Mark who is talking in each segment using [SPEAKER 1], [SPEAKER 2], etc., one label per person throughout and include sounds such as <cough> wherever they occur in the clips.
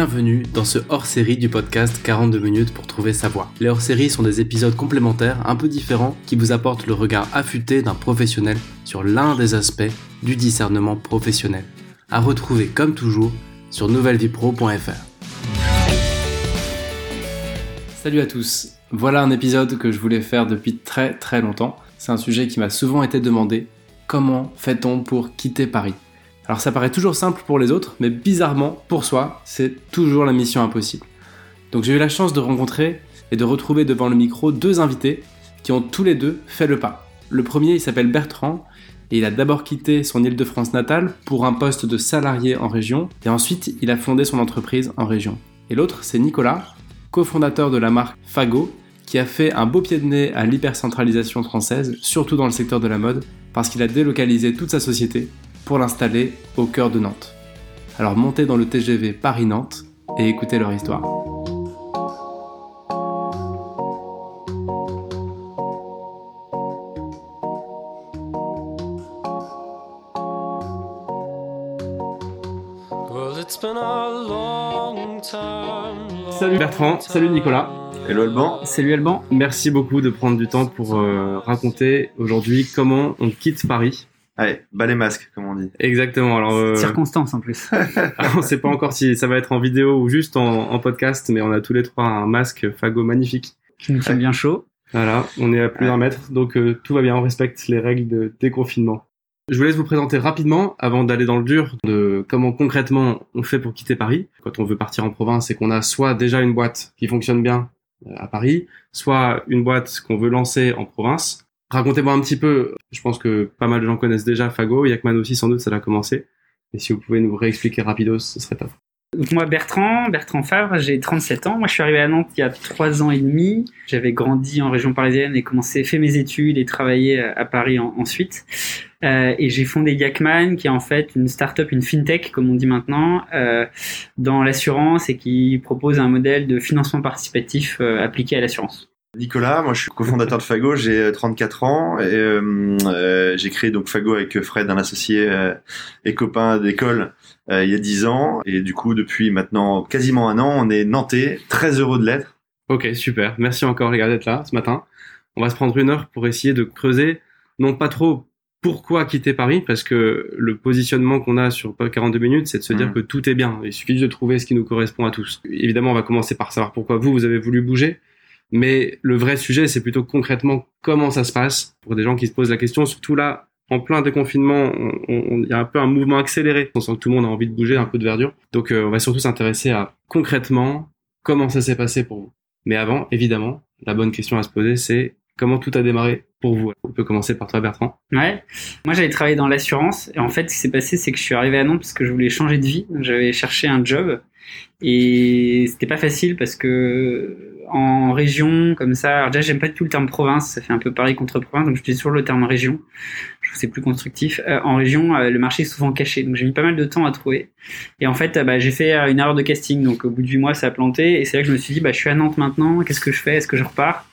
[SPEAKER 1] Bienvenue dans ce hors-série du podcast 42 minutes pour trouver sa voie. Les hors-séries sont des épisodes complémentaires un peu différents qui vous apportent le regard affûté d'un professionnel sur l'un des aspects du discernement professionnel. À retrouver comme toujours sur nouvellevipro.fr. Salut à tous. Voilà un épisode que je voulais faire depuis très très longtemps. C'est un sujet qui m'a souvent été demandé. Comment fait-on pour quitter Paris? Alors ça paraît toujours simple pour les autres, mais bizarrement, pour soi, c'est toujours la mission impossible. Donc j'ai eu la chance de rencontrer et de retrouver devant le micro deux invités qui ont tous les deux fait le pas. Le premier, il s'appelle Bertrand, et il a d'abord quitté son île de France natale pour un poste de salarié en région, et ensuite il a fondé son entreprise en région. Et l'autre, c'est Nicolas, cofondateur de la marque Fago, qui a fait un beau pied de nez à l'hypercentralisation française, surtout dans le secteur de la mode, parce qu'il a délocalisé toute sa société pour l'installer au cœur de Nantes. Alors montez dans le TGV Paris-Nantes et écoutez leur histoire. Salut Bertrand, salut Nicolas.
[SPEAKER 2] Hello Alban.
[SPEAKER 1] Salut Alban. Merci beaucoup de prendre du temps pour euh, raconter aujourd'hui comment on quitte Paris
[SPEAKER 2] Allez, bas les masques, comme on dit.
[SPEAKER 1] Exactement. Alors,
[SPEAKER 3] euh... circonstance en plus. <laughs>
[SPEAKER 1] on ne sait pas encore si ça va être en vidéo ou juste en, podcast, mais on a tous les trois un masque Fago magnifique.
[SPEAKER 3] Qui nous tient bien chaud.
[SPEAKER 1] Voilà, on est à plus d'un mètre, donc euh, tout va bien, on respecte les règles de déconfinement. Je vous laisse vous présenter rapidement, avant d'aller dans le dur, de comment concrètement on fait pour quitter Paris. Quand on veut partir en province, c'est qu'on a soit déjà une boîte qui fonctionne bien euh, à Paris, soit une boîte qu'on veut lancer en province, Racontez-moi un petit peu, je pense que pas mal de gens connaissent déjà Fago, Yakman aussi sans doute, ça a commencé. Mais si vous pouvez nous réexpliquer rapidos, ce serait top.
[SPEAKER 3] Moi Bertrand, Bertrand Favre, j'ai 37 ans. Moi je suis arrivé à Nantes il y a 3 ans et demi. J'avais grandi en région parisienne et commencé, fait mes études et travaillé à Paris ensuite. Euh, et j'ai fondé Yakman, qui est en fait une start-up, une fintech, comme on dit maintenant, euh, dans l'assurance et qui propose un modèle de financement participatif euh, appliqué à l'assurance.
[SPEAKER 2] Nicolas, moi je suis cofondateur de Fago, j'ai 34 ans et euh, euh, j'ai créé donc Fago avec Fred, un associé euh, et copain d'école il y a 10 ans et du coup depuis maintenant quasiment un an, on est nantais, très heureux de l'être.
[SPEAKER 1] Ok, super. Merci encore les gars d'être là ce matin. On va se prendre une heure pour essayer de creuser, non pas trop pourquoi quitter Paris, parce que le positionnement qu'on a sur 42 minutes, c'est de se dire mmh. que tout est bien. Il suffit de trouver ce qui nous correspond à tous. Évidemment, on va commencer par savoir pourquoi vous, vous avez voulu bouger. Mais le vrai sujet, c'est plutôt concrètement comment ça se passe pour des gens qui se posent la question. Surtout là, en plein déconfinement, il y a un peu un mouvement accéléré. On sent que tout le monde a envie de bouger, un peu de verdure. Donc, euh, on va surtout s'intéresser à concrètement comment ça s'est passé pour vous. Mais avant, évidemment, la bonne question à se poser, c'est comment tout a démarré pour vous? On peut commencer par toi, Bertrand.
[SPEAKER 3] Ouais. Moi, j'avais travaillé dans l'assurance. Et en fait, ce qui s'est passé, c'est que je suis arrivé à Nantes parce que je voulais changer de vie. J'avais cherché un job. Et c'était pas facile parce que en région, comme ça. Alors déjà, j'aime pas du tout le terme province, ça fait un peu pareil contre province, donc je dis toujours le terme région. Je trouve c'est plus constructif. Euh, en région, euh, le marché est souvent caché, donc j'ai mis pas mal de temps à trouver. Et en fait, bah, j'ai fait une erreur de casting, donc au bout de 8 mois, ça a planté, et c'est là que je me suis dit, bah, je suis à Nantes maintenant, qu'est-ce que je fais? Est-ce que je repars?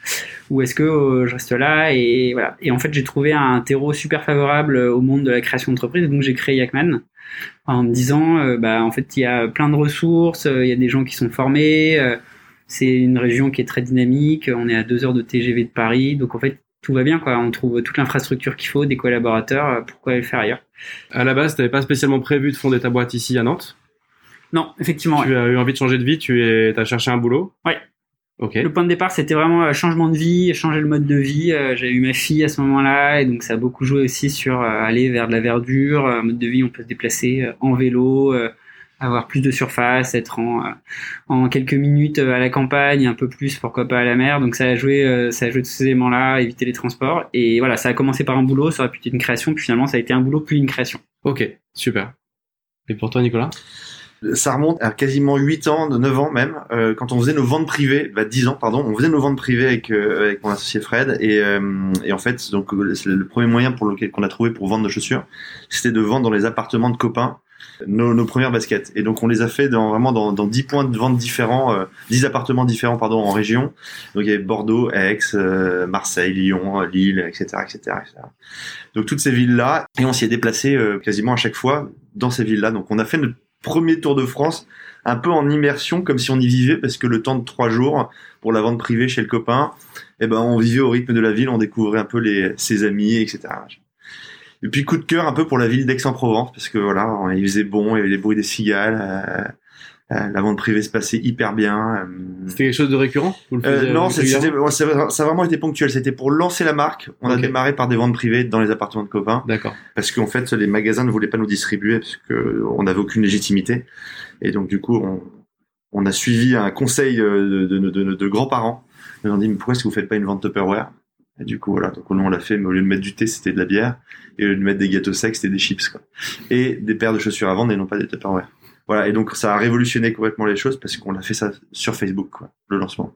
[SPEAKER 3] Ou est-ce que euh, je reste là? Et voilà. Et en fait, j'ai trouvé un terreau super favorable au monde de la création d'entreprise, donc j'ai créé Yakman en me disant, bah, en fait, il y a plein de ressources, il y a des gens qui sont formés c'est une région qui est très dynamique. On est à deux heures de TGV de Paris. Donc, en fait, tout va bien, quoi. On trouve toute l'infrastructure qu'il faut, des collaborateurs. Pourquoi aller le faire ailleurs?
[SPEAKER 1] À la base, tu n'avais pas spécialement prévu de fonder ta boîte ici à Nantes?
[SPEAKER 3] Non, effectivement.
[SPEAKER 1] Tu as eu envie de changer de vie, tu es, as cherché un boulot?
[SPEAKER 3] Oui. Ok. Le point de départ, c'était vraiment un changement de vie, changer le mode de vie. Euh, J'avais eu ma fille à ce moment-là, et donc ça a beaucoup joué aussi sur euh, aller vers de la verdure, un mode de vie, on peut se déplacer euh, en vélo, avoir plus de surface, être en, euh, en quelques minutes euh, à la campagne, un peu plus pourquoi pas à la mer. Donc ça a joué, euh, ça a joué tous ces éléments-là, éviter les transports. Et voilà, ça a commencé par un boulot, ça aurait pu être une création, puis finalement ça a été un boulot puis une création.
[SPEAKER 1] Ok, super. Et pour toi, Nicolas?
[SPEAKER 2] Ça remonte à quasiment 8 ans, 9 ans même, quand on faisait nos ventes privées, bah 10 ans pardon, on faisait nos ventes privées avec avec mon associé Fred et, et en fait donc le premier moyen pour lequel qu'on a trouvé pour vendre nos chaussures, c'était de vendre dans les appartements de copains nos, nos, premières baskets. Et donc on les a fait dans, vraiment dans, dans 10 points de vente différents, euh, 10 appartements différents pardon en région. Donc il y avait Bordeaux, Aix, euh, Marseille, Lyon, Lille, etc., etc., etc. Donc toutes ces villes là, et on s'y est déplacé euh, quasiment à chaque fois dans ces villes là. Donc on a fait notre premier tour de France un peu en immersion, comme si on y vivait, parce que le temps de trois jours pour la vente privée chez le copain, eh ben, on vivait au rythme de la ville, on découvrait un peu les, ses amis, etc. Et puis coup de cœur un peu pour la ville d'Aix-en-Provence, parce que voilà, il faisait bon, il y avait les bruits des cigales, euh, euh, la vente privée se passait hyper bien. euh,
[SPEAKER 1] C'était quelque chose de récurrent? Vous le
[SPEAKER 2] euh, non, c'était, ouais, ça a vraiment été ponctuel. C'était pour lancer la marque. On a démarré par des ventes privées dans les appartements de copains
[SPEAKER 1] D'accord.
[SPEAKER 2] parce qu'en fait, les magasins ne voulaient pas nous distribuer parce que on n'avait aucune légitimité. Et donc, du coup, on, on a suivi un conseil de, de, de, de grands-parents. Ils nous ont dit, mais pourquoi est-ce que vous faites pas une vente Tupperware? Et du coup, voilà. Donc, nous, on l'a fait, mais au lieu de mettre du thé, c'était de la bière. Et au lieu de mettre des gâteaux secs, c'était des chips, quoi. Et des paires de chaussures à vendre et non pas des Tupperware. Voilà. Et donc, ça a révolutionné complètement les choses parce qu'on a fait ça sur Facebook, quoi, le lancement.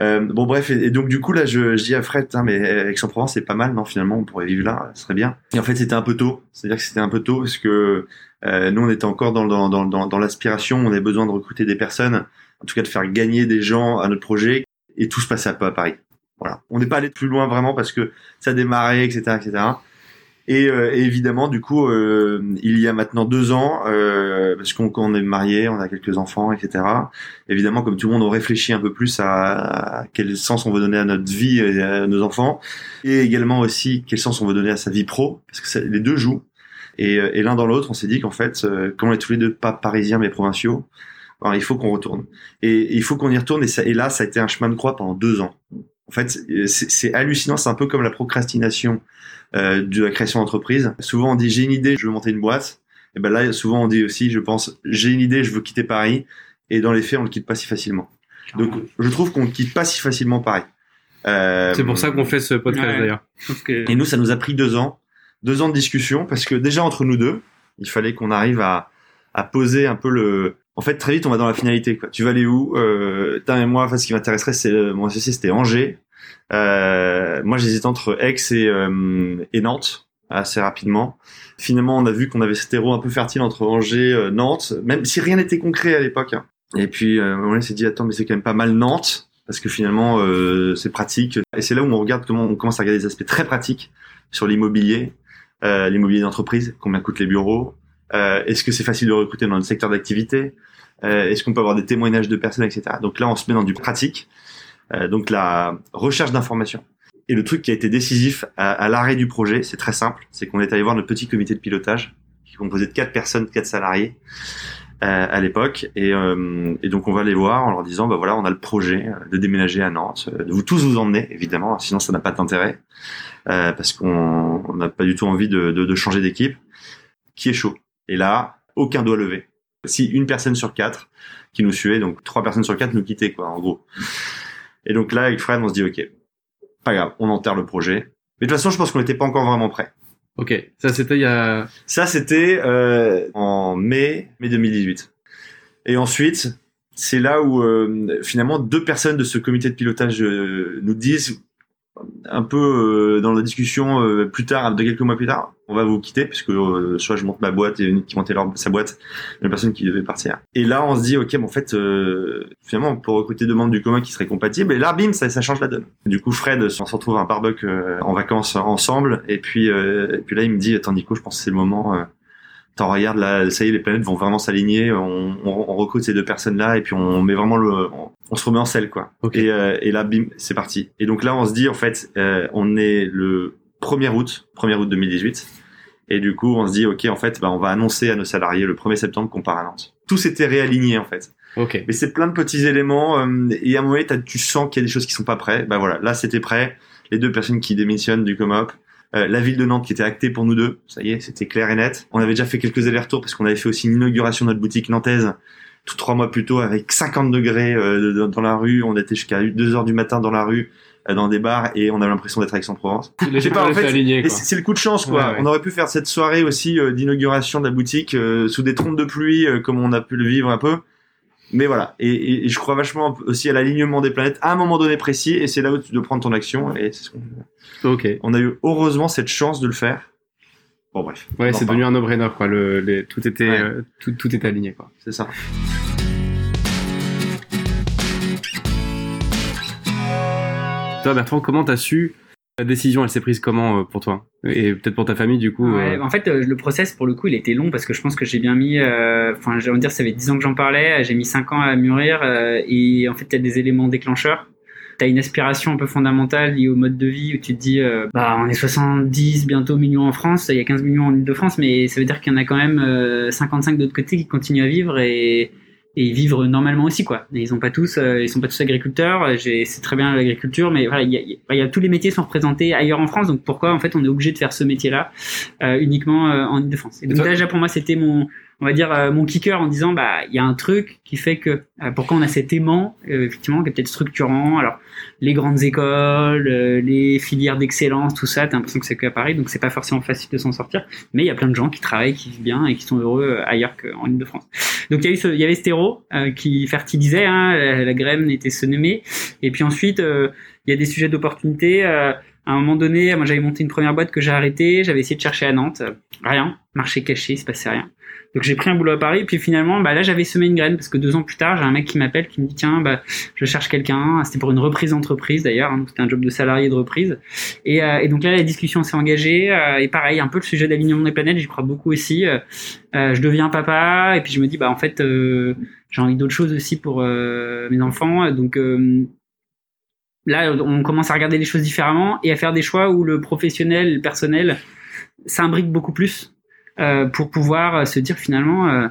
[SPEAKER 2] Euh, bon bref et, donc du coup là je, je dis à Fred hein, mais Aix-en-Provence c'est pas mal non finalement on pourrait vivre là ce serait bien et en fait c'était un peu tôt c'est à dire que c'était un peu tôt parce que euh, nous on était encore dans dans dans dans, dans l'aspiration on avait besoin de recruter des personnes en tout cas de faire gagner des gens à notre projet et tout se passait un peu à Paris voilà on n'est pas allé plus loin vraiment parce que ça démarrait etc etc et, euh, évidemment, du coup, euh, il y a maintenant deux ans, euh, parce qu'on qu'on est marié, on a quelques enfants, etc. Évidemment, comme tout le monde, on réfléchit un peu plus à, quel sens on veut donner à notre vie et à nos enfants, et également aussi quel sens on veut donner à sa vie pro, parce que les deux jouent. Et, euh, et l'un dans l'autre, on s'est dit qu'en fait, euh, comme on est tous les deux pas parisiens mais provinciaux, alors, il faut qu'on retourne. Et, et il faut qu'on y retourne. Et, ça, et là, ça a été un chemin de croix pendant deux ans. En fait, c'est hallucinant. C'est un peu comme la procrastination euh, de la création d'entreprise. Souvent, on dit j'ai une idée, je veux monter une boîte. Et ben là, souvent, on dit aussi, je pense, j'ai une idée, je veux quitter Paris. Et dans les faits, on le quitte pas si facilement. Donc, je trouve qu'on ne quitte pas si facilement Paris. Euh,
[SPEAKER 1] C'est pour ça qu'on fait ce podcast
[SPEAKER 3] Ouais.
[SPEAKER 1] d'ailleurs.
[SPEAKER 3] Que
[SPEAKER 2] et nous, ça nous a pris deux ans, deux ans de discussion, parce que déjà entre nous deux, il fallait qu'on arrive à, à poser un peu le. En fait, très vite, on va dans la finalité. Quoi. Tu vas aller où euh, et moi, en fait, ce qui m'intéresserait, c'est euh, mon associé, c'était Angers. Euh, moi, j'hésitais entre Aix et, euh, et Nantes assez rapidement. Finalement, on a vu qu'on avait cet terreau un peu fertile entre Angers, euh, Nantes, même si rien n'était concret à l'époque. hein. Et puis, euh, on s'est dit, attends, mais c'est quand même pas mal Nantes, parce que finalement, euh, c'est pratique. Et c'est là où on regarde comment on commence à regarder des aspects très pratiques sur l'immobilier, l'immobilier d'entreprise, combien coûtent les bureaux, euh, est-ce que c'est facile de recruter dans le secteur d'activité, euh, est-ce qu'on peut avoir des témoignages de personnes, etc. Donc là, on se met dans du pratique, euh, donc la recherche d'informations. Et le truc qui a été décisif à, l'arrêt du projet, c'est très simple, c'est qu'on est allé voir notre petit comité de pilotage, qui est composé de quatre personnes, quatre salariés à l'époque, et, donc on va les voir en leur disant, bah voilà, on a le projet de déménager à Nantes, de vous tous vous emmener, évidemment, sinon ça n'a pas d'intérêt, parce qu'on on n'a pas du tout envie de changer d'équipe, qui est chaud. Et là, aucun doigt levé. Si une personne sur quatre qui nous suivait, donc trois personnes sur quatre nous quittaient, quoi, en gros. Et donc là, avec Fred, on se dit, ok, pas grave, on enterre le projet. Mais de toute façon, je pense qu'on n'était pas encore vraiment prêt.
[SPEAKER 1] Ok, ça c'était il y a.
[SPEAKER 2] Ça, c'était euh, en mai, mai 2018. Et ensuite, c'est là où euh, finalement deux personnes de ce comité de pilotage euh, nous disent un peu euh, dans la discussion euh, plus tard, de quelques mois plus tard, on va vous quitter puisque euh, soit je monte ma boîte et une qui montait leur, sa boîte, une personne qui devait partir. Et là, on se dit ok, bon, en fait, euh, finalement, pour recruter deux membres du commun qui seraient compatibles, et là, bim, ça, ça change la donne. Du coup, Fred, on se retrouve à un barbecue en vacances ensemble, et puis, euh, et puis là, il me dit, attends Nico, je pense que c'est le moment. Euh, T'en regarde là, ça y est, les planètes vont vraiment s'aligner. On, on, on recrute ces deux personnes-là et puis on met vraiment le, on, on se remet en selle quoi. Et, euh, et là, bim, c'est parti. Et donc là, on se dit en fait, euh, on est le 1er août, 1er août 2018. Et du coup, on se dit, ok, en fait, bah, on va annoncer à nos salariés le 1er septembre qu'on part à Nantes. Tout s'était réaligné en fait.
[SPEAKER 1] Ok.
[SPEAKER 2] Mais c'est plein de petits éléments. euh, et à un moment tu sens qu'il y a des choses qui sont pas prêtes. Bah voilà, là c'était prêt. Les deux personnes qui démissionnent du Comop. Euh, la ville de Nantes qui était actée pour nous deux. Ça y est, c'était clair et net. On avait déjà fait quelques allers-retours parce qu'on avait fait aussi une inauguration de notre boutique nantaise tout trois mois plus tôt avec 50 degrés euh, dans- la rue. On était jusqu'à 2 heures du matin dans la rue, euh, dans des bars et on avait l'impression d'être Aix-en-Provence. Sais pas, en fait, c'est c'est le coup de chance, quoi.
[SPEAKER 1] Ouais, ouais.
[SPEAKER 2] On aurait pu faire cette soirée aussi euh, d'inauguration de la boutique euh, sous des trompes de pluie, euh, comme on a pu le vivre un peu. Mais voilà. Et, et- et je crois vachement aussi à l'alignement des planètes à un moment donné précis, et c'est là où tu dois prendre ton action. Et c'est ce qu'on-
[SPEAKER 1] Ok.
[SPEAKER 2] on a eu heureusement cette chance de le faire. Bon bref.
[SPEAKER 1] Ouais,
[SPEAKER 2] On
[SPEAKER 1] c'est devenu un no-brainer quoi. Le, les, tout était,
[SPEAKER 2] Ouais.
[SPEAKER 1] euh, tout, tout était aligné quoi.
[SPEAKER 2] C'est ça.
[SPEAKER 1] Toi, Bertrand, comment t'as su La décision, elle s'est prise comment euh, pour toi? Et peut-être pour ta famille, du coup
[SPEAKER 3] Ouais,
[SPEAKER 1] euh,
[SPEAKER 3] En fait, euh, le process, pour le coup, il était long parce que je pense que j'ai bien mis. euh, Enfin, j'ai envie de dire, ça fait 10 ans que j'en parlais. J'ai mis 5 ans à mûrir. euh, et en fait, il y a des éléments déclencheurs. T'as une aspiration un peu fondamentale liée au mode de vie où tu te dis, euh, bah, on est 70, bientôt millions en France. Il y a 15 millions en Ile-de-France, mais ça veut dire qu'il y en a quand même euh, 55 d'autre côté qui continuent à vivre et et vivent normalement aussi quoi. Et ils ont pas tous, euh, ils sont pas tous agriculteurs. J'ai, c'est très bien l'agriculture, mais voilà, il y y a- tous les métiers sont représentés ailleurs en France. Donc pourquoi en fait on est obligé de faire ce métier-là euh, uniquement euh, en Ile-de-France Et donc déjà pour moi c'était mon, on va dire euh, mon kicker en disant bah il y a un truc qui fait que euh, pourquoi on a cet aimant euh, effectivement qui est peut-être structurant. Alors les grandes écoles, euh, les filières d'excellence, tout ça, t'as l'impression que c'est que à Paris, donc c'est pas forcément facile de s'en sortir. Mais il y a plein de gens qui travaillent, qui vivent bien et qui sont heureux euh, ailleurs qu'en Ile-de-France. Donc il y a eu ce, il y avait Stéro euh, qui fertilisait, hein, la, la graine était semée. Et puis ensuite il y a des sujets d'opportunité. à un moment donné, moi j'avais monté une première boîte que j'ai arrêtée, j'avais essayé de chercher à Nantes, rien, marché caché, il se passait rien. Donc j'ai pris un boulot à Paris, puis finalement, bah là j'avais semé une graine parce que deux ans plus tard, j'ai un mec qui m'appelle, qui me dit tiens, bah je cherche quelqu'un. C'était pour une reprise d'entreprise d'ailleurs, hein, c'était un job de salarié de reprise. Et, euh, et donc là la discussion s'est engagée euh, et pareil, un peu le sujet d'alignement des planètes, j'y crois beaucoup aussi. Euh, euh, je deviens papa et puis je me dis bah en fait euh, j'ai envie d'autres choses aussi pour euh, mes enfants, donc là, on commence à regarder les choses différemment et à faire des choix où le professionnel, le personnel, s'imbrique beaucoup plus euh, pour pouvoir se dire finalement, euh,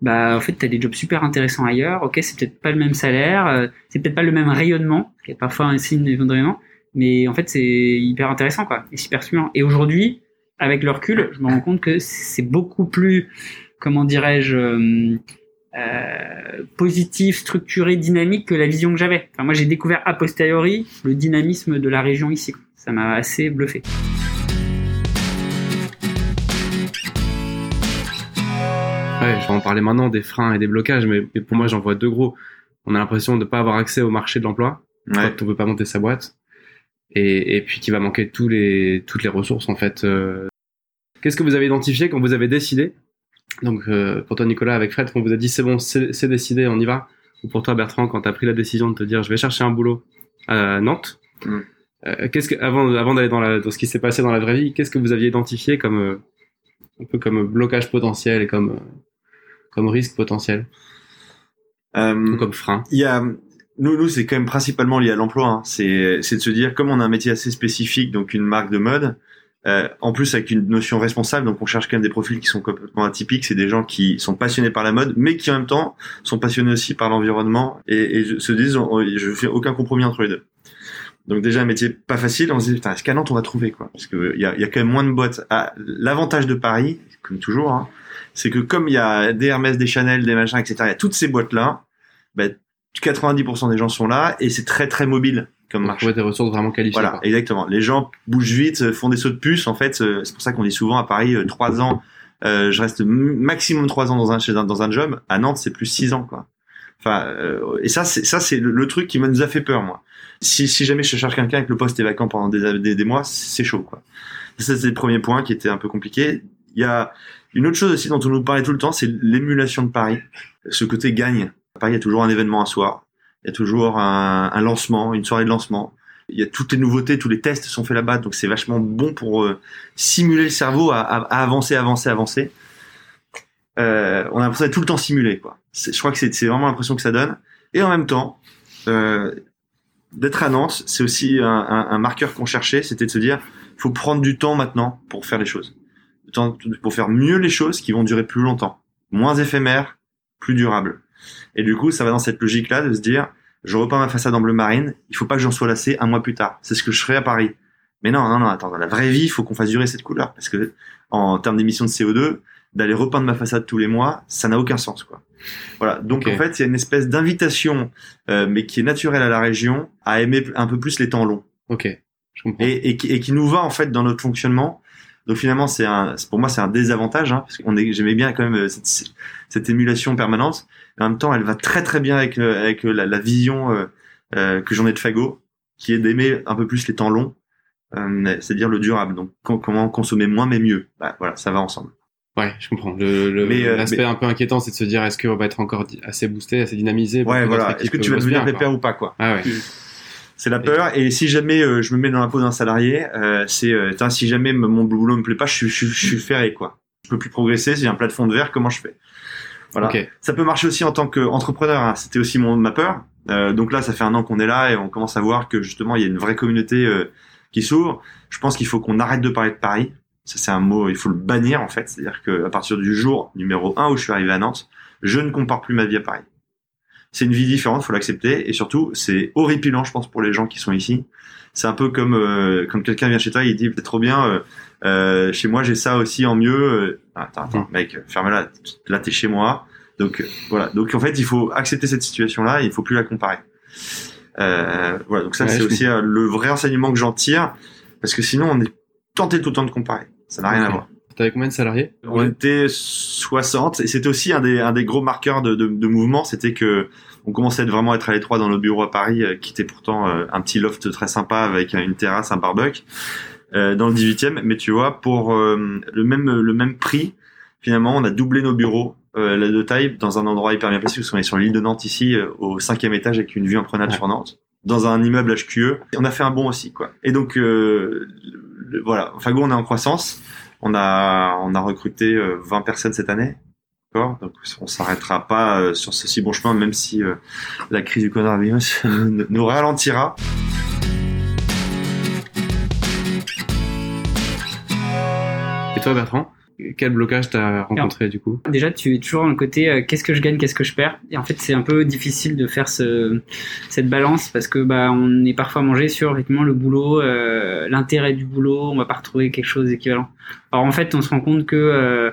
[SPEAKER 3] bah en fait, t'as des jobs super intéressants ailleurs. Ok, c'est peut-être pas le même salaire, euh, c'est peut-être pas le même rayonnement, qui est parfois un signe de rayonnement, mais en fait, c'est hyper intéressant quoi, et super stimulant. Et aujourd'hui, avec le recul, je me rends compte que c'est beaucoup plus, comment dirais-je. euh, euh, positif, structuré, dynamique que la vision que j'avais. Enfin, moi, j'ai découvert a posteriori le dynamisme de la région ici. Ça m'a assez bluffé.
[SPEAKER 1] Vais en parler maintenant des freins et des blocages, mais, mais pour moi, j'en vois deux gros. On a l'impression de ne pas avoir accès au marché de l'emploi
[SPEAKER 2] Ouais.
[SPEAKER 1] quand on peut pas monter sa boîte, et, et puis qu'il va manquer tous les, toutes les ressources en fait. euh. Qu'est-ce que vous avez identifié quand vous avez décidé? Donc euh, pour toi Nicolas, avec Fred, quand on vous a dit c'est bon, c'est décidé, on y va? Ou pour toi Bertrand, quand tu as pris la décision de te dire je vais chercher un boulot à Nantes.
[SPEAKER 2] Mm.
[SPEAKER 1] euh, qu'est-ce que avant avant d'aller dans, la- dans ce qui s'est passé dans la vraie vie, qu'est-ce que vous aviez identifié comme euh, un peu comme blocage potentiel et comme comme risque potentiel
[SPEAKER 2] Euh,
[SPEAKER 1] ou comme frein
[SPEAKER 2] Il y a, nous, nous, c'est quand même principalement lié à l'emploi. Hein. C'est, c'est de se dire, comme on a un métier assez spécifique, donc une marque de mode, euh, en plus avec une notion responsable, donc on cherche quand même des profils qui sont complètement atypiques. C'est des gens qui sont passionnés par la mode, mais qui en même temps sont passionnés aussi par l'environnement et, se disent, on- je fais aucun compromis entre les deux. Donc déjà un métier pas facile, on se dit putain est-ce qu'à Nantes on va trouver quoi? Parce que il y a, y a quand même moins de boîtes. Ah, L'avantage de Paris, comme toujours, hein, c'est que comme il y a des Hermès, des Chanel, des machins, etc. Il y a toutes ces boîtes là. Ben, 90% des gens sont là et c'est très très mobile comme marché.
[SPEAKER 1] des ressources vraiment qualifiées.
[SPEAKER 2] Voilà, exactement. Les gens bougent vite, euh, font des sauts de puce. En fait, euh, c'est pour ça qu'on dit souvent à Paris euh, trois ans. euh, je reste maximum trois ans dans un chez un- dans un job. À Nantes, c'est plus six ans quoi. Enfin, euh, et ça, c'est ça, c'est le, le truc qui nous a fait peur, moi. Si, si jamais je cherche quelqu'un et que le poste est vacant pendant des, des, des mois, c'est chaud, quoi. Ça, c'est le premier point qui était un peu compliqué. Il y a une autre chose aussi dont on nous parlait tout le temps, c'est l'émulation de Paris. Ce côté gagne. À Paris, il y a toujours un événement un soir. Il y a toujours un, lancement, une soirée de lancement. Il y a toutes les nouveautés, tous les tests sont faits là-bas, donc c'est vachement bon pour euh, simuler le cerveau à, avancer, avancer, avancer. Euh, on a l'impression d'être tout le temps simulé, quoi. Je crois que c'est vraiment l'impression que ça donne. Et en même temps, euh, d'être à Nantes, c'est aussi un, marqueur qu'on cherchait, c'était de se dire, faut prendre du temps maintenant pour faire les choses. Pour faire mieux les choses qui vont durer plus longtemps, moins éphémères, plus durables. Et du coup, ça va dans cette logique-là de se dire, je repeins ma façade en bleu marine, il faut pas que j'en sois lassé un mois plus tard. C'est ce que je ferai à Paris. Mais non, non, non, attends, dans la vraie vie, il faut qu'on fasse durer cette couleur. Parce que, en termes d'émissions de CO2, d'aller repeindre ma façade tous les mois, ça n'a aucun sens, quoi. Voilà. Donc, en fait, il y a une espèce d'invitation, euh, mais qui est naturelle à la région, à aimer un peu plus les temps longs.
[SPEAKER 1] Ok, je comprends.
[SPEAKER 2] Et, et, qui, et qui nous va, en fait, dans notre fonctionnement. Donc, finalement, c'est un, c'est- pour moi, c'est un désavantage, hein, parce qu'on est, j'aimais bien quand même euh, cette, cette émulation permanente. Mais en même temps, elle va très, très bien avec, euh, avec euh, la, la vision, euh, euh, que j'en ai de Fago, qui est d'aimer un peu plus les temps longs, euh, c'est-à-dire le durable. Donc, com- comment consommer moins mais mieux. Bah, voilà, ça va ensemble.
[SPEAKER 1] Ouais, je comprends. Le,
[SPEAKER 2] euh,
[SPEAKER 1] l'aspect
[SPEAKER 2] mais-
[SPEAKER 1] un peu inquiétant, c'est de se dire est-ce qu'on va être encore assez boosté, assez dynamisé pour
[SPEAKER 2] Ouais, voilà. Est-ce que tu vas devenir
[SPEAKER 1] bien,
[SPEAKER 2] pépère ou pas, quoi.
[SPEAKER 1] Ah ouais.
[SPEAKER 2] C'est la peur. Et si jamais euh, je me mets dans la peau d'un salarié, euh, c'est euh, Tain, si jamais mon boulot me plaît pas, je suis, je, je suis ferré quoi. Je peux plus progresser. Si j'ai un plat de verre, comment je fais? Voilà. Ça peut marcher aussi en tant qu'entrepreneur. hein. C'était aussi mon ma peur. Euh, donc là, ça fait un an qu'on est là et on commence à voir que justement il y a une vraie communauté euh, qui s'ouvre. Je pense qu'il faut qu'on arrête de parler de Paris. Ça c'est un mot, il faut le bannir en fait. C'est-à-dire que à partir du jour numéro un où je suis arrivé à Nantes, je ne compare plus ma vie à Paris. C'est une vie différente, faut l'accepter et surtout c'est horripilant, je pense, pour les gens qui sont ici. C'est un peu comme euh, quand quelqu'un vient chez toi, il dit c'est trop bien. euh, euh, chez moi, j'ai ça aussi en mieux. Euh, Attends, attends, mec, ferme-la. Là, t'es chez moi. Donc euh, voilà. Donc en fait, il faut accepter cette situation-là. Il faut plus la comparer. Euh, voilà. Donc ça,
[SPEAKER 1] Ouais,
[SPEAKER 2] c'est aussi le vrai enseignement que j'en tire, parce que sinon, on est tenté tout le temps de comparer. Ça n'a rien à voir.
[SPEAKER 1] T'avais combien de salariés?
[SPEAKER 2] On était 60 et c'était aussi un des, un des gros marqueurs de, de, de mouvement, c'était que on commençait à être vraiment être à l'étroit dans nos bureaux à Paris, euh, qui était pourtant euh, un petit loft très sympa avec une terrasse, un barbecue, euh, dans le 18e. Mais tu vois, pour euh, le même le même prix, finalement, on a doublé nos bureaux euh, de taille dans un endroit hyper bien placé. Parce qu'on est sur l'île de Nantes ici, euh, au cinquième étage, avec une vue imprenable
[SPEAKER 1] Ouais.
[SPEAKER 2] sur Nantes, dans un immeuble HQE. Et on a fait un bond aussi, quoi. Et donc euh, le- voilà, Fago, on est en croissance. On a, recruté euh, 20 personnes cette année. Donc, on s'arrêtera pas euh, sur ce si bon chemin, même si euh, la crise du coronavirus <laughs> nous ralentira.
[SPEAKER 1] Et toi, Bertrand? Quel blocage t'as rencontré du coup?
[SPEAKER 3] Déjà, tu es toujours dans le côté euh, qu'est-ce que je gagne, qu'est-ce que je perds. Et en fait, c'est un peu difficile de faire ce, cette balance parce que bah on est parfois mangé sur effectivement le boulot, euh, l'intérêt du boulot. On va pas retrouver quelque chose d'équivalent. Alors en fait, on se rend compte que euh,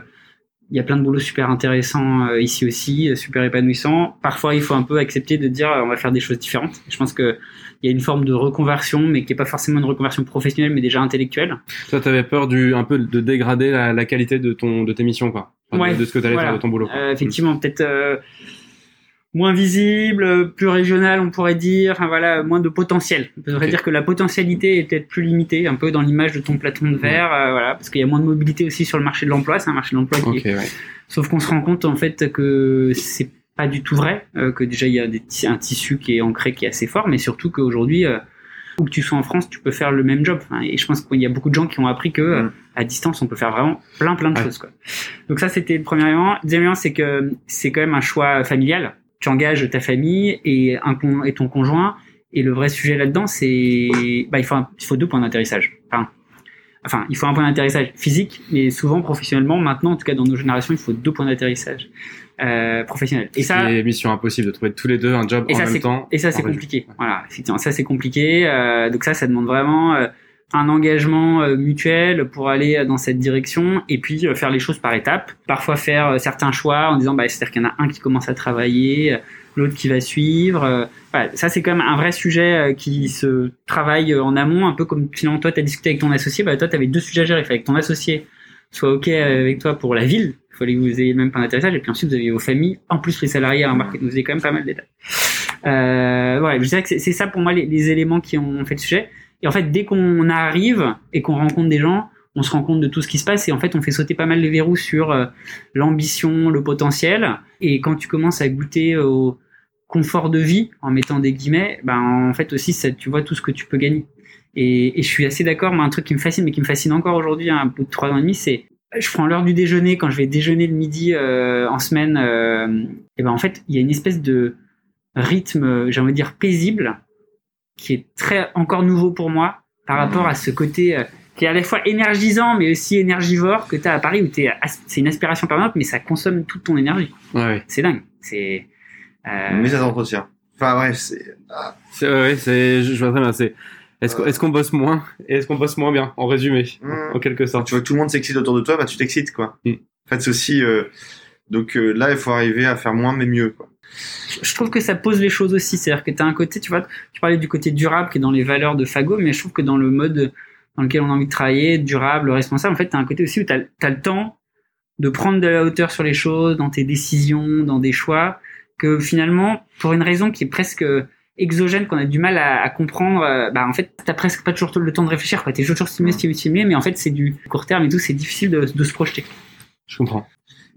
[SPEAKER 3] il y a plein de boulots super intéressants euh, ici aussi, super épanouissants. Parfois, il faut un peu accepter de dire on va faire des choses différentes. Je pense que il y a une forme de reconversion, mais qui est pas forcément une reconversion professionnelle, mais déjà intellectuelle.
[SPEAKER 1] Toi, t'avais peur du un peu de dégrader la, la qualité de ton de tes missions, quoi. Enfin, de-
[SPEAKER 3] Ouais,
[SPEAKER 1] de, ce que t'allais
[SPEAKER 3] voilà.
[SPEAKER 1] faire de ton boulot.
[SPEAKER 3] Euh, effectivement, peut-être euh, moins visible, plus régional, on pourrait dire. Enfin, voilà, moins de potentiel. On pourrait dire que la potentialité est peut-être plus limitée, un peu dans l'image de ton plateau de verre, euh, voilà, parce qu'il y a moins de mobilité aussi sur le marché de l'emploi. C'est un marché de l'emploi qui
[SPEAKER 1] Ok,
[SPEAKER 3] est...
[SPEAKER 1] ouais.
[SPEAKER 3] Sauf qu'on se rend compte en fait que c'est pas du tout vrai, euh, que déjà il y a des un tissu qui est ancré, qui est assez fort, mais surtout qu'aujourd'hui, euh, où que tu sois en France, tu peux faire le même job. Enfin, et je pense qu'il y a beaucoup de gens qui ont appris que euh,
[SPEAKER 2] Mm.
[SPEAKER 3] à distance, on peut faire vraiment plein plein de
[SPEAKER 1] Ouais.
[SPEAKER 3] choses. Quoi. Donc ça, c'était le premier élément. Deuxième élément, c'est que c'est quand même un choix familial. Tu engages ta famille et, un con- et ton conjoint. Et le vrai sujet là-dedans, c'est bah, il, faut un- il faut deux points d'atterrissage. Enfin, enfin, il faut un point d'atterrissage physique, mais souvent professionnellement, maintenant, en tout cas dans nos générations, il faut deux points d'atterrissage euh, professionnels. Et ça,
[SPEAKER 1] C'est mission impossible de trouver tous les deux un job
[SPEAKER 3] et
[SPEAKER 1] en
[SPEAKER 3] ça,
[SPEAKER 1] même temps.
[SPEAKER 3] et ça, c'est compliqué. Voilà, effectivement, ça, c'est compliqué. Euh, donc ça, ça demande vraiment euh, un engagement euh, mutuel pour aller dans cette direction et puis euh, faire les choses par étapes. Parfois faire certains choix en disant, bah, c'est-à-dire qu'il y en a un qui commence à travailler, l'autre qui va suivre. euh, voilà, ça, c'est quand même un vrai sujet qui se travaille en amont, un peu comme finalement toi, tu as discuté avec ton associé. Bah, toi, tu avais deux sujets à gérer. Il fallait que ton associé soit OK avec toi pour la ville. Vous ayez même point d'atterrissage. Et puis ensuite, vous aviez vos familles, en plus les salariés à embarquer. Vous avez quand même pas mal d'étapes. Euh, voilà, je dirais que c'est- ça pour moi les, éléments qui ont fait le sujet. Et en fait, dès qu'on arrive et qu'on rencontre des gens, on se rend compte de tout ce qui se passe et en fait, on fait sauter pas mal les verrous sur euh, l'ambition, le potentiel. Et quand tu commences à goûter au confort de vie, en mettant des guillemets, ben en fait aussi, ça, tu vois tout ce que tu peux gagner. Et, je suis assez d'accord. Moi, un truc qui me fascine, mais qui me fascine encore aujourd'hui, hein, un bout de trois ans et demi, c'est je prends l'heure du déjeuner quand je vais déjeuner le midi euh, en semaine. euh, et ben en fait, il y a une espèce de rythme, j'ai envie de dire paisible, qui est très encore nouveau pour moi par rapport à ce côté euh, qui est à la fois énergisant mais aussi énergivore que tu as à Paris où t'es as- c'est une aspiration permanente mais ça consomme toute ton énergie.
[SPEAKER 1] Ouais, ouais.
[SPEAKER 3] C'est dingue. C'est euh,
[SPEAKER 2] Mais ça s'entretient. Enfin bref, c'est
[SPEAKER 1] C'est, ouais, c'est, je je vois très bien. C'est, est-ce qu'on, est-ce qu'on bosse moins? Et est-ce qu'on bosse moins bien, en résumé,
[SPEAKER 2] Mm.
[SPEAKER 1] en quelque sorte?
[SPEAKER 2] tu vois que tout le monde s'excite autour de toi, bah tu t'excites quoi.
[SPEAKER 1] Mm.
[SPEAKER 2] En fait, c'est aussi euh, donc euh, là, il faut arriver à faire moins mais mieux quoi.
[SPEAKER 3] je trouve que ça pose les choses aussi. C'est-à-dire que tu as un côté, tu vois, tu parlais du côté durable qui est dans les valeurs de Fago, mais je trouve que dans le mode dans lequel on a envie de travailler, durable, responsable, en fait, tu as un côté aussi où tu as, le temps de prendre de la hauteur sur les choses, dans tes décisions, dans des choix, que finalement, pour une raison qui est presque exogène, qu'on a du mal à, à comprendre, euh, bah en fait, t'as presque pas toujours le temps de réfléchir, quoi. T'es toujours stimulé, stimulé, stimulé, mais en fait, c'est du court terme et tout, c'est difficile de, de se projeter.
[SPEAKER 1] Je comprends.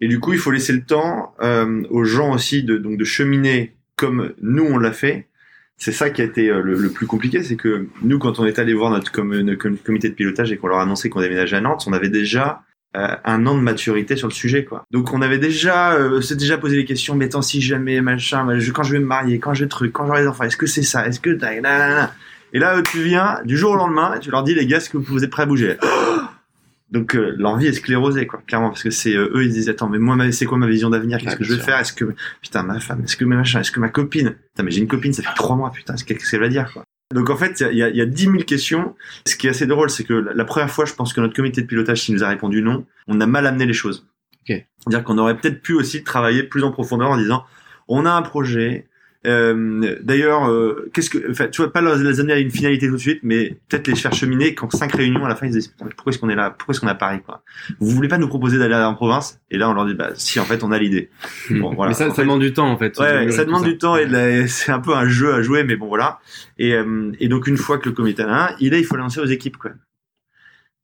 [SPEAKER 2] Et du coup, il faut laisser le temps euh, aux gens aussi de donc de cheminer comme nous on l'a fait. c'est ça qui a été euh, le, le plus compliqué, c'est que nous, quand on est allé voir notre, com- notre com- comité de pilotage et qu'on leur a annoncé qu'on déménageait à Nantes, on avait déjà un an de maturité sur le sujet, quoi. Donc on avait déjà, euh, s'est déjà posé les questions, mais attends, si jamais machin, je- quand je vais me marier, quand je truc, quand j'aurai des enfants, est-ce que c'est ça, est-ce que et là euh, tu viens du jour au lendemain, et tu leur dis les gars, est-ce que vous êtes prêts à bouger? <gasps> Donc euh, l'envie est sclérosée, quoi, clairement, parce que c'est euh, eux ils disent attends, mais moi c'est quoi ma vision d'avenir, qu'est-ce que je vais faire, est-ce que putain ma femme, est-ce que ma machin, est-ce que ma copine, putain mais j'ai une copine, ça fait trois mois, putain, qu'est-ce qu'elle va dire, quoi? Donc en fait, il y a, y a 10 000 questions. Ce qui est assez drôle, c'est que la première fois, je pense que notre comité de pilotage, qui nous a répondu non, on a mal amené les choses.
[SPEAKER 1] Ok.
[SPEAKER 2] C'est-à-dire qu'on aurait peut-être pu aussi travailler plus en profondeur en disant, on a un projet. Euh, D'ailleurs, euh, qu'est-ce que, enfin, tu vois, pas les amener à une finalité tout de suite, mais peut-être les faire cheminer quand cinq réunions à la fin ils se disent pourquoi est-ce qu'on est là, pourquoi est-ce qu'on est à Paris quoi? Vous voulez pas nous proposer d'aller en province? Et là, on leur dit bah si, en fait, on a l'idée. Bon, voilà.
[SPEAKER 1] Mais ça, ça
[SPEAKER 2] fait-
[SPEAKER 1] demande du temps en fait.
[SPEAKER 2] Ouais, ça demande du temps et de <laughs> c'est un peu un jeu à jouer, mais bon voilà. Et, euh, et donc une fois que le comité un, il est, il faut l'annoncer aux équipes quoi.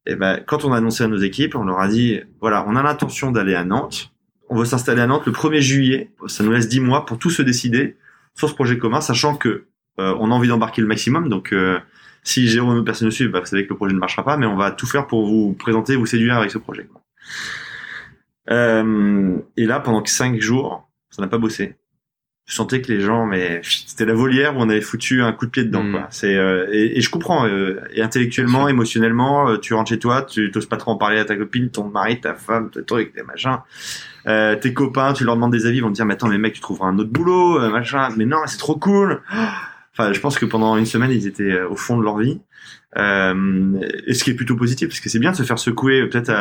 [SPEAKER 2] Et ben quand on a annoncé à nos équipes, on leur a dit voilà, on a l'intention d'aller à Nantes. On veut s'installer à Nantes le 1er juillet. Ça nous laisse 10 mois pour tout se décider sur ce projet commun, sachant que euh, on a envie d'embarquer le maximum. Donc euh, si Jérôme ou personne ne suit, bah, vous savez que le projet ne marchera pas, mais on va tout faire pour vous présenter, vous séduire avec ce projet. quoi. Euh, et là, pendant cinq jours, ça n'a pas bossé. Je sentais que les gens, mais c'était la volière où on avait foutu un coup de pied dedans.
[SPEAKER 1] Mm.
[SPEAKER 2] Quoi. C'est euh, et, et je comprends. euh, et intellectuellement, émotionnellement, euh, tu rentres chez toi, tu t'oses pas trop en parler à ta copine, ton mari, ta femme, tes trucs, tes machins. Euh, tes copains, tu leur demandes des avis, ils vont te dire mais attends mais mec, tu trouveras un autre boulot, euh, machin. Mais non, c'est trop cool. Enfin, je pense que pendant une semaine, ils étaient euh, au fond de leur vie. Euh, et ce qui est plutôt positif, parce que c'est bien de se faire secouer euh, peut-être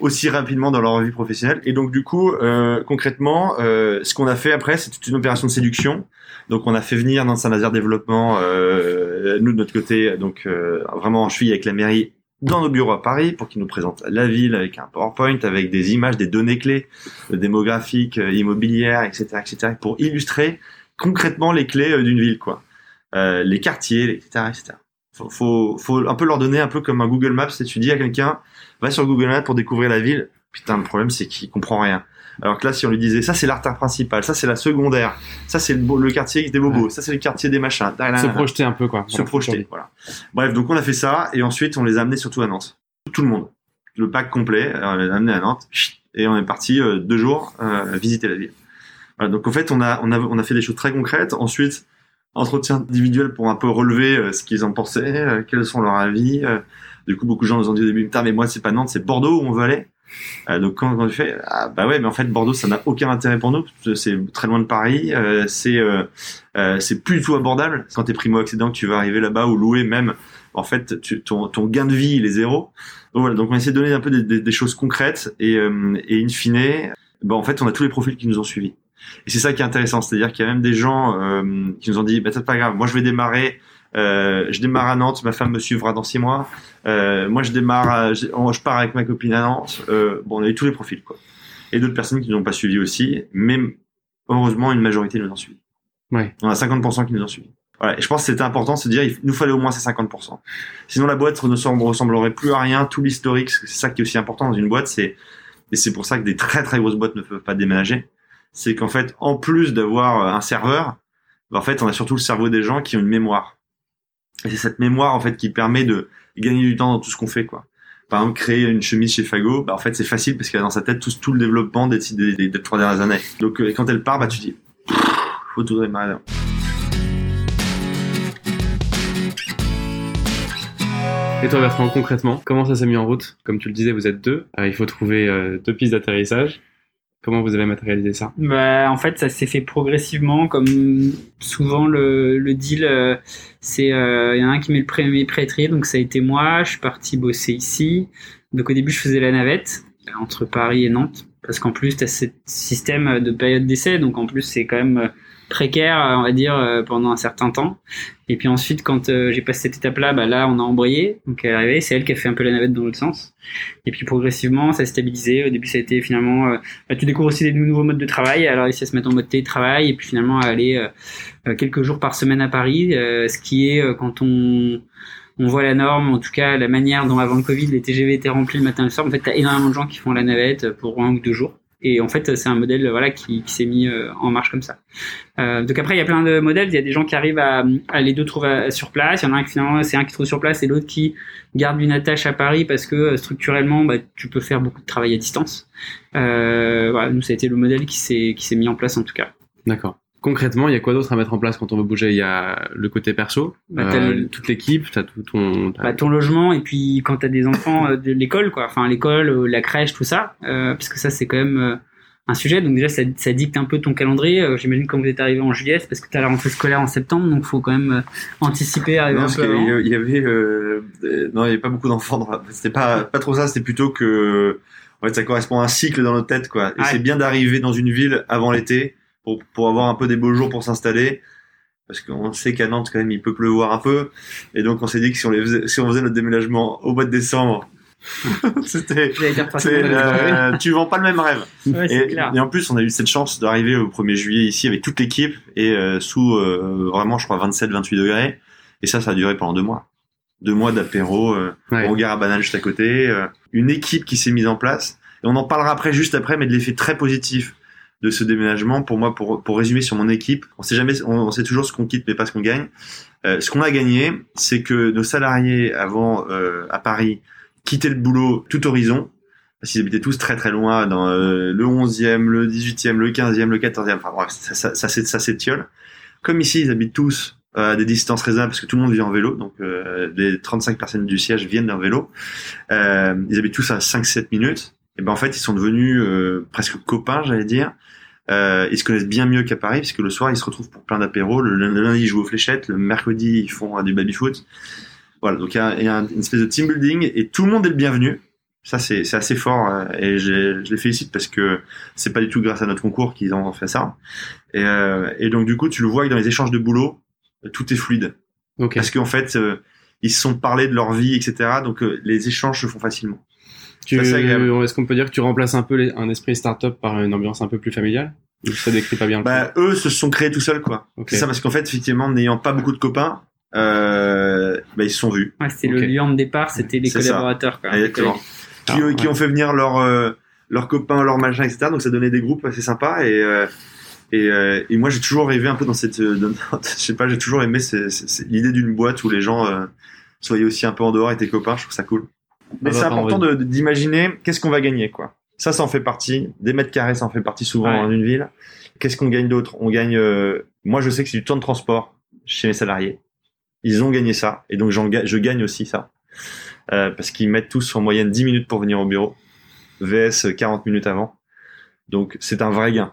[SPEAKER 2] aussi rapidement dans leur vie professionnelle. Et donc du coup, euh, concrètement, euh, ce qu'on a fait après, c'est toute une opération de séduction. Donc on a fait venir dans Saint-Nazaire Développement, nous de notre côté, donc vraiment en cheville avec la mairie dans nos bureaux à Paris pour qu'ils nous présentent la ville avec un PowerPoint, avec des images, des données clés euh, démographiques, euh, immobilières, etc., etc., pour illustrer concrètement les clés euh, d'une ville, quoi. Euh, les quartiers, etc., etc. Faut, faut, faut un peu leur donner un peu comme un Google Maps. Si tu dis à quelqu'un, va sur Google Maps pour découvrir la ville. Putain, le problème c'est qu'il comprend rien. Alors que là, si on lui disait, ça c'est l'artère principale, ça c'est la secondaire, ça c'est le, le quartier des bobos,
[SPEAKER 1] Ouais.
[SPEAKER 2] ça c'est le quartier des machins.
[SPEAKER 1] Se projeter un peu quoi.
[SPEAKER 2] Se projeter, voilà. Bref, donc on a fait ça et ensuite on les a amenés surtout à Nantes. Tout le monde. Le pack complet, euh, on les a amenés à Nantes et on est parti euh, deux jours euh, visiter la ville. Voilà, donc en fait, on a, on, a, on a fait des choses très concrètes. Ensuite, entretien individuel pour un peu relever euh, ce qu'ils en pensaient, quels sont leurs avis. du coup, beaucoup de gens nous ont dit au début, putain, mais moi, c'est pas Nantes, c'est Bordeaux où on veut aller. Euh, donc quand, quand tu fais, ah bah ouais, mais en fait Bordeaux, ça n'a aucun intérêt pour nous. C'est très loin de Paris, euh, c'est euh, euh, c'est plus du tout abordable. Quand t'es primo accédant, tu vas arriver là-bas ou louer même, en fait, ton, gain de vie il est zéro. Donc voilà, donc on essaie de donner un peu des, choses concrètes et, euh, et in fine, bah en fait, on a tous les profils qui nous ont suivis. Et c'est ça qui est intéressant, c'est-à-dire qu'il y a même des gens qui nous ont dit, bah c'est pas grave, moi je vais démarrer, euh, je démarre à Nantes, ma femme me suivra dans six mois. Euh, moi je démarre, à- je, je pars avec ma copine à Nantes. Euh, bon, on a eu tous les profils quoi. Et d'autres personnes qui nous ont pas suivis aussi, mais heureusement une majorité nous ont suivis.
[SPEAKER 1] Ouais.
[SPEAKER 2] On a 50% qui nous ont suivis. Voilà. Et je pense que c'était important de se dire, il nous fallait au moins ces 50%. Sinon la boîte ne sem- ressemblerait plus à rien. Tout l'historique, c'est ça qui est aussi important dans une boîte, c'est et c'est pour ça que des très très grosses boîtes ne peuvent pas déménager. C'est qu'en fait, en plus d'avoir euh, un serveur, bah, en fait, on a surtout le cerveau des gens qui ont une mémoire. C'est cette mémoire en fait qui permet de gagner du temps dans tout ce qu'on fait, quoi. Par exemple, créer une chemise chez Fago, bah, c'est facile parce qu'elle a dans sa tête tout, le développement des, trois dernières années. Donc, euh, quand elle part, bah, tu dis, faut tout démarrer.
[SPEAKER 1] Et toi Bertrand, concrètement, comment ça s'est mis en route? Comme tu le disais, vous êtes deux. Euh, il faut trouver euh, deux pistes d'atterrissage. Comment vous avez matérialisé ça
[SPEAKER 3] Bah, en fait, ça s'est fait progressivement, comme souvent le, le deal, euh, c'est il y en a un qui met le premier prêtrier, donc ça a été moi. Je suis parti bosser ici. Donc au début, je faisais la navette euh, entre Paris et Nantes, parce qu'en plus, tu as ce système de période d'essai, donc en plus, c'est quand même euh, précaire, euh, on va dire, euh, pendant un certain temps. Et puis ensuite, quand euh, j'ai passé cette étape-là, bah là, on a embrayé. Donc elle est arrivée, c'est elle qui a fait un peu la navette dans l'autre sens. Et puis progressivement, ça s'est stabilisé. Au début, ça a été finalement, euh, bah, tu découvres aussi des nouveaux modes de travail. Alors ici, à se mettre en mode télétravail et puis finalement à aller euh, euh, quelques jours par semaine à Paris, euh, ce qui est euh, quand on on voit la norme, en tout cas la manière dont avant le Covid les TGV étaient remplis le matin et le soir. En fait, t'as énormément de gens qui font la navette pour un ou deux jours. Et en fait, c'est un modèle voilà qui, qui s'est mis euh, en marche comme ça. Euh, donc après, il y a plein de modèles. Il y a des gens qui arrivent à, à les deux trouver sur place. Il y en a un qui finalement c'est un qui trouve sur place et l'autre qui garde une attache à Paris parce que euh, structurellement, bah, tu peux faire beaucoup de travail à distance. Euh, voilà, nous ça a été le modèle qui s'est qui s'est mis en place en tout cas.
[SPEAKER 1] D'accord. Concrètement, il y a quoi d'autre à mettre en place quand on veut bouger? Il y a le côté perso,
[SPEAKER 3] Bah,
[SPEAKER 1] euh, toute l'équipe, t'as tout ton.
[SPEAKER 3] Bah, ton logement et puis quand t'as des enfants euh, de l'école quoi, enfin l'école, euh, la crèche, tout ça, euh, parce que ça c'est quand même euh, un sujet. Donc déjà ça, ça dicte un peu ton calendrier. J'imagine quand vous êtes arrivé en juillet, c'est parce que t'as la rentrée scolaire en septembre, donc faut quand même euh, anticiper, arriver
[SPEAKER 2] Non,
[SPEAKER 3] un
[SPEAKER 2] parce
[SPEAKER 3] peu avant.
[SPEAKER 2] il y avait, euh, euh, non, il y avait pas beaucoup d'enfants. dans la- C'était pas, pas trop ça. C'était plutôt que, en fait, ça correspond à un cycle dans notre tête, quoi. Et
[SPEAKER 3] Ouais.
[SPEAKER 2] c'est bien d'arriver dans une ville avant l'été pour, pour avoir un peu des beaux jours pour s'installer. Parce qu'on sait qu'à Nantes, quand même, il peut pleuvoir un peu. Et donc, on s'est dit que si on les faisait, si on faisait notre déménagement au mois de décembre, <laughs> c'était, euh, tu vends pas le même rêve.
[SPEAKER 3] Ouais,
[SPEAKER 2] Et,
[SPEAKER 3] clair.
[SPEAKER 2] et en plus, on a eu cette chance d'arriver au 1er juillet ici avec toute l'équipe et euh, sous euh, vraiment, je crois, 27-28 degrés. Et ça, ça a duré pendant deux mois. Deux mois d'apéro, euh,
[SPEAKER 1] Ouais.
[SPEAKER 2] au gare à banane juste à côté, euh, une équipe qui s'est mise en place. Et on en parlera après, juste après, mais de l'effet très positif de ce déménagement. Pour moi, pour, pour résumer sur mon équipe, on sait jamais, on, sait toujours ce qu'on quitte, mais pas ce qu'on gagne. Euh, ce qu'on a gagné, c'est que nos salariés avant euh, à Paris quittaient le boulot tout horizon parce qu'ils habitaient tous très très loin dans euh, le 11e, le 18e, le 15e, le 14e. Enfin bref, ça, ça, ça, ça s'étiole. Comme ici, ils habitent tous à des distances raisonnables parce que tout le monde vit en vélo. Donc les 35 personnes du siège viennent d'un vélo. Ils habitent tous à 5-7 minutes. Et ben en fait, ils sont devenus euh, presque copains, j'allais dire. Euh, ils se connaissent bien mieux qu'à Paris, puisque le soir, ils se retrouvent pour plein d'apéros. Le, le lundi, ils jouent aux fléchettes. Le mercredi, ils font euh, du baby-foot. Voilà, donc il y a, y une espèce de team building et tout le monde est le bienvenu. Ça, c'est c'est assez fort euh, et je les félicite parce que c'est pas du tout grâce à notre concours qu'ils ont fait ça. Et, euh, et donc, du coup, tu le vois que dans les échanges de boulot, tout est fluide. Parce qu'en fait, ils se sont parlé de leur vie, etc. Donc, les échanges se font facilement.
[SPEAKER 1] Tu, est-ce qu'on peut dire que tu remplaces un peu les- un esprit startup par une ambiance un peu plus familiale? Ou ça décrit pas bien le
[SPEAKER 2] Bah, eux se sont créés tout seuls, quoi.
[SPEAKER 1] Ok.
[SPEAKER 2] C'est ça parce qu'en fait, effectivement, n'ayant pas beaucoup de copains, euh, bah, ils se sont vus.
[SPEAKER 3] Ouais, c'était le lion de départ, c'était les collaborateurs. Quoi.
[SPEAKER 2] Exactement. Qui,
[SPEAKER 1] Ah,
[SPEAKER 2] qui
[SPEAKER 1] ouais.
[SPEAKER 2] ont fait venir leurs euh, copains, leurs machins, etc. Donc ça donnait des groupes assez sympas et euh, et, euh, et moi j'ai toujours rêvé un peu dans cette, euh, <laughs> dans- je sais pas, j'ai toujours aimé l'idée d'une boîte où les gens euh, soyaient aussi un peu en dehors et étaient copains. Je trouve ça cool. Mais c'est important d'imaginer qu'est-ce qu'on va gagner, quoi. Ça, ça en fait partie. Des mètres carrés, ça en fait partie souvent
[SPEAKER 3] Ouais.
[SPEAKER 2] dans une ville. Qu'est-ce qu'on gagne d'autre? On gagne. euh, moi, je sais que c'est du temps de transport chez mes salariés. Ils ont gagné ça, et donc je gagne aussi ça, Euh, parce qu'ils mettent tous en moyenne 10 minutes pour venir au bureau, vs 40 minutes avant. Donc c'est un vrai gain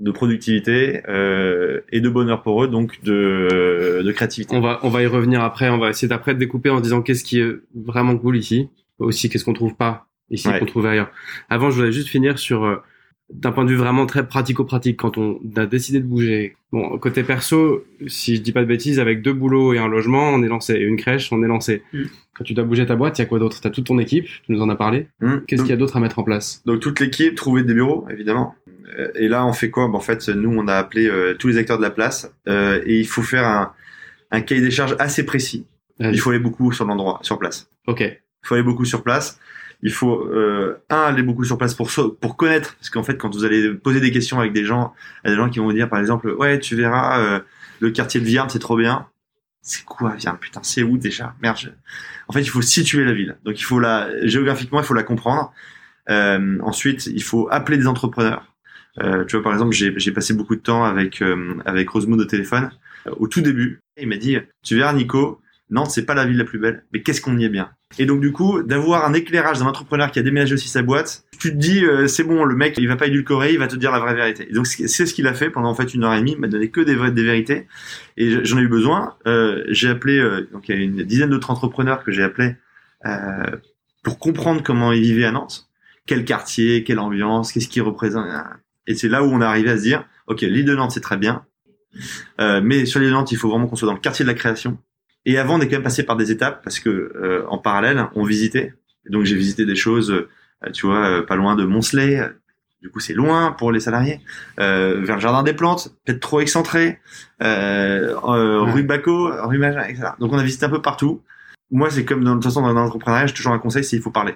[SPEAKER 2] de productivité euh, et de bonheur pour eux, donc de, de créativité.
[SPEAKER 1] On va, on va y revenir après. On va essayer d'après de découper en se disant qu'est-ce qui est vraiment cool ici. Aussi, qu'est-ce qu'on trouve pas ici
[SPEAKER 2] Ouais.
[SPEAKER 1] qu'on trouve ailleurs. Avant, je voulais juste finir sur, euh, d'un point de vue vraiment très pratico-pratique, quand on a décidé de bouger. Bon, côté perso, si je dis pas de bêtises, avec deux boulots et un logement, on est lancé. Et une crèche, on est lancé.
[SPEAKER 3] Mm.
[SPEAKER 1] Quand tu dois bouger ta boîte, il y a quoi d'autre? T'as toute ton équipe, tu nous en as parlé.
[SPEAKER 2] Hum.
[SPEAKER 1] Qu'est-ce qu'il y a d'autre à mettre en place?
[SPEAKER 2] Donc toute l'équipe trouver des bureaux, évidemment. Euh, Et là, on fait quoi? Ben, En fait, nous, on a appelé euh, tous les acteurs de la place euh, et il faut faire un, un cahier des charges assez précis. Il faut aller beaucoup sur l'endroit, sur place.
[SPEAKER 1] Ok.
[SPEAKER 2] Il faut aller beaucoup sur place. Il faut euh, un aller beaucoup sur place pour pour connaître parce qu'en fait quand vous allez poser des questions avec des gens, il y a des gens qui vont vous dire par exemple ouais tu verras euh, le quartier de Vierne c'est trop bien. C'est quoi Vierne? Putain c'est où déjà? Merde. En fait il faut situer la ville. Donc il faut la géographiquement il faut la comprendre. Euh, ensuite il faut appeler des entrepreneurs. Euh, tu vois par exemple j'ai passé beaucoup de temps avec euh, avec Rosemood au téléphone au tout début. Il m'a dit tu verras Nico Nantes, c'est pas la ville la plus belle, mais qu'est-ce qu'on y est bien. Et donc du coup, d'avoir un éclairage d'un entrepreneur qui a déménagé aussi sa boîte, tu te dis euh, c'est bon, le mec il va pas édulcorer, il va te dire la vraie vérité. Et donc c'est ce qu'il a fait pendant en fait une heure et demie, il m'a donné que des, des vérités. Et j'en ai eu besoin. Euh, j'ai appelé euh, donc il y a une dizaine d'autres entrepreneurs que j'ai appelés pour comprendre comment ils vivaient à Nantes, quel quartier, quelle ambiance, qu'est-ce qu'ils représentent. Et c'est là où on est arrivé à se dire, ok, l'île de Nantes c'est très bien, mais sur l'île de Nantes il faut vraiment qu'on soit dans le quartier de la création. Et avant, on est quand même passé par des étapes parce que euh, en parallèle, on visitait. Et donc j'ai visité des choses, euh, tu vois, euh, pas loin de Moncelet. Du coup, c'est loin pour les salariés. Euh, vers le jardin des plantes, peut-être trop excentré. Euh, euh,
[SPEAKER 1] Ouais.
[SPEAKER 2] Rue Baco, rue Magin, etc. Donc on a visité un peu partout. Moi, c'est comme dans, de toute façon dans l'entrepreneuriat, j'ai toujours un conseil, c'est il faut parler.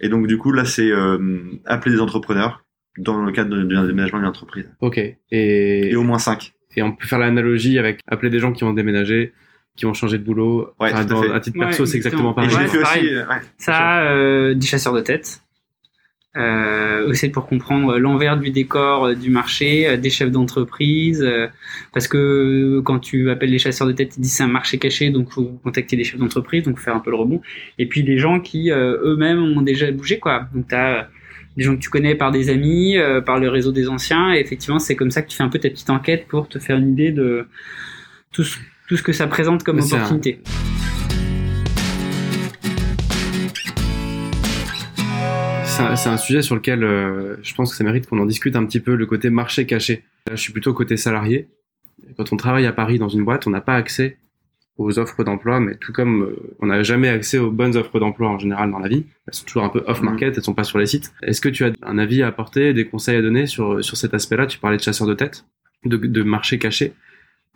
[SPEAKER 2] Et donc du coup, là, c'est euh, appeler des entrepreneurs, dans le cadre d'un déménagement d'une entreprise.
[SPEAKER 1] Ok.
[SPEAKER 2] Et
[SPEAKER 1] Et,
[SPEAKER 2] au moins 5.
[SPEAKER 1] et on peut faire l'analogie avec appeler des gens qui ont déménagé, qui ont changé de boulot.
[SPEAKER 2] Ouais, à
[SPEAKER 1] dans-
[SPEAKER 2] fait.
[SPEAKER 1] à titre
[SPEAKER 3] Ouais,
[SPEAKER 1] perso, c'est exactement pareil.
[SPEAKER 2] je l'ai
[SPEAKER 3] Ouais,
[SPEAKER 2] fait
[SPEAKER 3] c'est
[SPEAKER 2] aussi.
[SPEAKER 3] pareil.
[SPEAKER 2] ouais,
[SPEAKER 3] Ça, euh, des chasseurs de tête. Euh, aussi pour comprendre l'envers du décor euh, du marché, euh, des chefs d'entreprise, euh, parce que quand tu appelles les chasseurs de tête, ils disent c'est un marché caché, donc faut contacter les chefs d'entreprise, donc faire un peu le rebond. Et puis des gens qui euh, eux-mêmes ont déjà bougé, quoi. Donc t'as des gens que tu connais par des amis, euh, par le réseau des anciens, et effectivement c'est comme ça que tu fais un peu ta petite enquête pour te faire une idée de tout ce, tout ce que ça présente comme
[SPEAKER 1] c'est
[SPEAKER 3] opportunité.
[SPEAKER 1] C'est un, c'est un sujet sur lequel euh, je pense que ça mérite qu'on en discute un petit peu, le côté marché caché. Là, je suis plutôt côté salarié. Quand on travaille à Paris dans une boîte, on n'a pas accès aux offres d'emploi, mais tout comme euh, on n'a jamais accès aux bonnes offres d'emploi en général dans la vie, elles sont toujours un peu off-market, elles sont pas sur les sites. Est-ce que tu as un avis à apporter, des conseils à donner sur, sur cet aspect-là? Tu parlais de chasseurs de tête, de, de marché caché.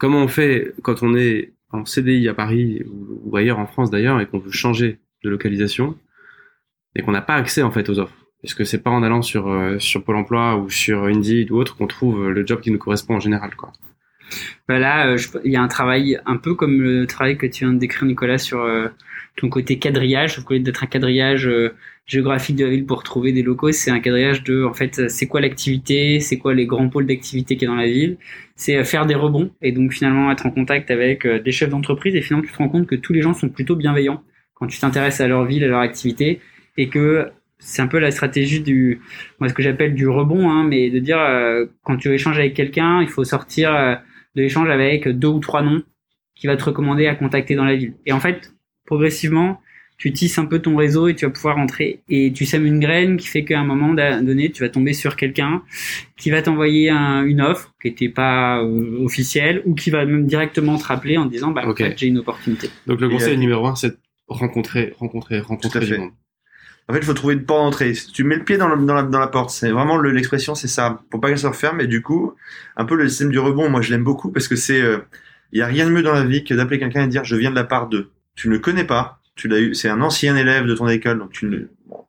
[SPEAKER 1] Comment on fait quand on est en CDI à Paris ou, ailleurs en France d'ailleurs et qu'on veut changer de localisation et qu'on n'a pas accès en fait aux offres? Est-ce que c'est pas en allant sur euh, sur Pôle Emploi ou sur Indeed ou autre qu'on trouve le job qui nous correspond en général quoi?
[SPEAKER 3] Bah là, euh, il y a un travail un peu comme le travail que tu viens de décrire, Nicolas, sur euh, ton côté quadrillage. Sauf qu'au lieu d'être un quadrillage euh, géographique de la ville pour trouver des locaux, c'est un quadrillage de, en fait, c'est quoi l'activité, c'est quoi les grands pôles d'activité qu'il y a dans la ville. C'est faire des rebonds et donc finalement être en contact avec des chefs d'entreprise et finalement tu te rends compte que tous les gens sont plutôt bienveillants quand tu t'intéresses à leur ville, à leur activité et que c'est un peu la stratégie du, moi ce que j'appelle du rebond, hein, mais de dire euh, quand tu échanges avec quelqu'un, il faut sortir euh, de l'échange avec deux ou trois noms qui va te recommander à contacter dans la ville. Et en fait, progressivement, tu tisses un peu ton réseau et tu vas pouvoir rentrer et tu sèmes une graine qui fait qu'à un moment donné, tu vas tomber sur quelqu'un qui va t'envoyer un- une offre qui n'était pas euh, officielle ou qui va même directement te rappeler en te disant bah
[SPEAKER 1] Ok.
[SPEAKER 3] en fait, j'ai une opportunité.
[SPEAKER 1] Donc le
[SPEAKER 2] Et,
[SPEAKER 1] conseil
[SPEAKER 2] euh,
[SPEAKER 1] numéro un, c'est de rencontrer, rencontrer, rencontrer
[SPEAKER 2] Tout à
[SPEAKER 1] du
[SPEAKER 2] fait.
[SPEAKER 1] monde.
[SPEAKER 2] En fait, il faut trouver une porte d'entrée. Si tu mets le pied dans, la, porte, c'est vraiment le- l'expression, c'est ça, pour pas qu'elle se referme. Et du coup, un peu le système du rebond, moi je l'aime beaucoup parce que c'est, euh, il y a rien de mieux dans la vie que d'appeler quelqu'un et de dire je viens de la part de. Tu ne le connais pas, tu l'as eu, c'est un ancien élève de ton école, donc tu ne, bon,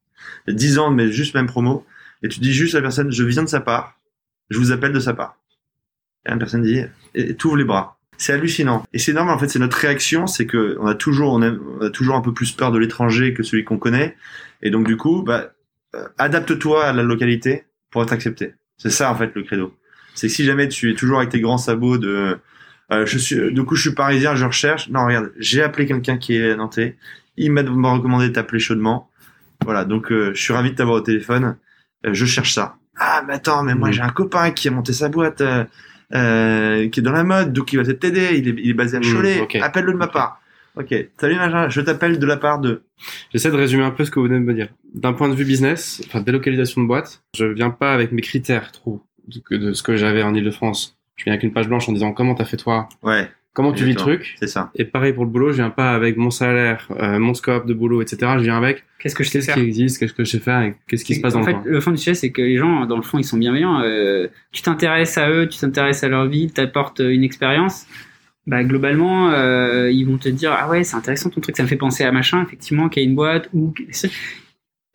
[SPEAKER 2] il y a 10 ans, mais juste même promo, et tu dis juste à la personne je viens de sa part, je vous appelle de sa part. Et la personne dit, et t'ouvres les bras. C'est hallucinant. Et c'est normal, en fait, c'est notre réaction, c'est que on a toujours, on a toujours un peu plus peur de l'étranger que celui qu'on connaît. Et donc, du coup, bah, euh, adapte-toi à la localité pour être accepté. C'est ça, en fait, le credo. C'est que si jamais tu es toujours avec tes grands sabots de, euh, je suis, du coup, je suis parisien, je recherche. Non, regarde, j'ai appelé quelqu'un qui est nantais. Il m'a m'a recommandé de t'appeler chaudement. Voilà. Donc, euh, je suis ravi de t'avoir au téléphone. Euh, je cherche ça. Ah, mais attends, mais moi,
[SPEAKER 1] Mhm.
[SPEAKER 2] j'ai un copain qui a monté sa boîte, euh, qui est dans la mode, donc il va peut-être t'aider. Il est, il est basé à
[SPEAKER 1] Mhm,
[SPEAKER 2] Cholet. Appelle-le de ma part. Ok. Salut, machin. Je t'appelle de la part de.
[SPEAKER 1] J'essaie de résumer un peu ce que vous venez de me dire. D'un point de vue business, enfin délocalisation de boîte, je viens pas avec mes critères trop de, de ce que j'avais en Ile-de-France. Je viens avec une page blanche en disant comment t'as fait toi,
[SPEAKER 2] Ouais.
[SPEAKER 1] comment tu vis le truc?
[SPEAKER 2] C'est ça.
[SPEAKER 1] Et pareil pour le boulot, je viens pas avec mon salaire, euh, mon scope de boulot, etc. Je viens avec
[SPEAKER 3] Qu'est-ce que je sais
[SPEAKER 1] qu'est-ce
[SPEAKER 3] faire?
[SPEAKER 1] qui existe, qu'est-ce que je sais faire et qu'est-ce qui se passe dans
[SPEAKER 3] en
[SPEAKER 1] le
[SPEAKER 3] fait,
[SPEAKER 1] coin.
[SPEAKER 3] le fond du sujet, c'est que les gens, dans le fond, ils sont bienveillants. Euh, tu t'intéresses à eux, tu t'intéresses à leur vie, t'apportes une expérience. Bah, globalement, euh, ils vont te dire ah ouais, c'est intéressant ton truc, ça me fait penser à machin, effectivement, qui a une boîte ou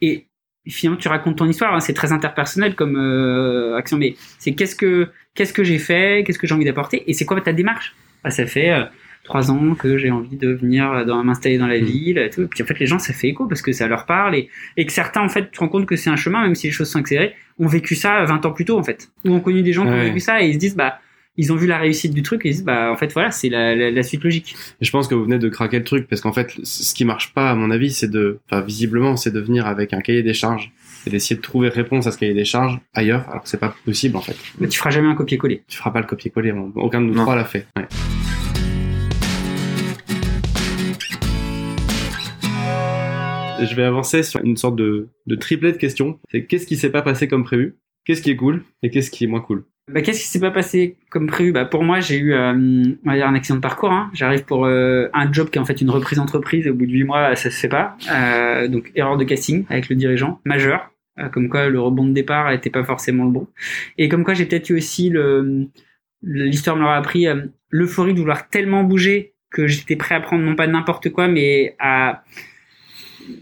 [SPEAKER 3] et finalement tu racontes ton histoire. hein, c'est très interpersonnel comme euh, action, mais c'est qu'est-ce que qu'est-ce que j'ai fait, qu'est-ce que j'ai envie d'apporter et c'est quoi ta démarche? Bah, ça fait euh, trois ans que j'ai envie de venir dans, m'installer dans la
[SPEAKER 1] Mm.
[SPEAKER 3] ville et tout. Et puis en fait, les gens, ça fait écho parce que ça leur parle et, et que certains, en fait, tu te rends compte que c'est un chemin, même si les choses sont accélérées, ont vécu ça 20 ans plus tôt, en fait. Ou ont connu des gens qui ont vécu ça et ils se disent, bah, ils ont vu la réussite du truc et ils se disent, bah, en fait, voilà, c'est la, la, la suite logique.
[SPEAKER 1] Et je pense que vous venez de craquer le truc parce qu'en fait, ce qui marche pas, à mon avis, c'est de, enfin, visiblement, c'est de venir avec un cahier des charges et d'essayer de trouver réponse à ce cahier des charges ailleurs, alors que c'est pas possible en fait.
[SPEAKER 3] Mais tu feras jamais un copier-coller.
[SPEAKER 1] Tu feras pas le copier-coller, aucun de nous
[SPEAKER 2] Non.
[SPEAKER 1] trois l'a fait. Ouais. Je vais avancer sur une sorte de, de triplet de questions. C'est qu'est-ce qui s'est pas passé comme prévu? Qu'est-ce qui est cool? Et qu'est-ce qui est moins cool?
[SPEAKER 3] Bah, qu'est-ce qui s'est pas passé comme prévu? Bah, Pour moi, j'ai eu euh, on va dire un accident de parcours. Hein. J'arrive pour euh, un job qui est en fait une reprise d'entreprise et au bout de huit mois, ça se fait pas. Euh, donc, erreur de casting avec le dirigeant, majeur. Euh, comme quoi, le rebond de départ n'était pas forcément le bon. Et comme quoi, j'ai peut-être eu aussi le l'histoire me l'aura appris euh, l'euphorie de vouloir tellement bouger que j'étais prêt à prendre non pas n'importe quoi, mais à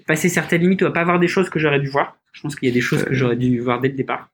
[SPEAKER 3] passer certaines limites ou à pas voir des choses que j'aurais dû voir. Je pense qu'il y a des choses que j'aurais dû voir dès le départ.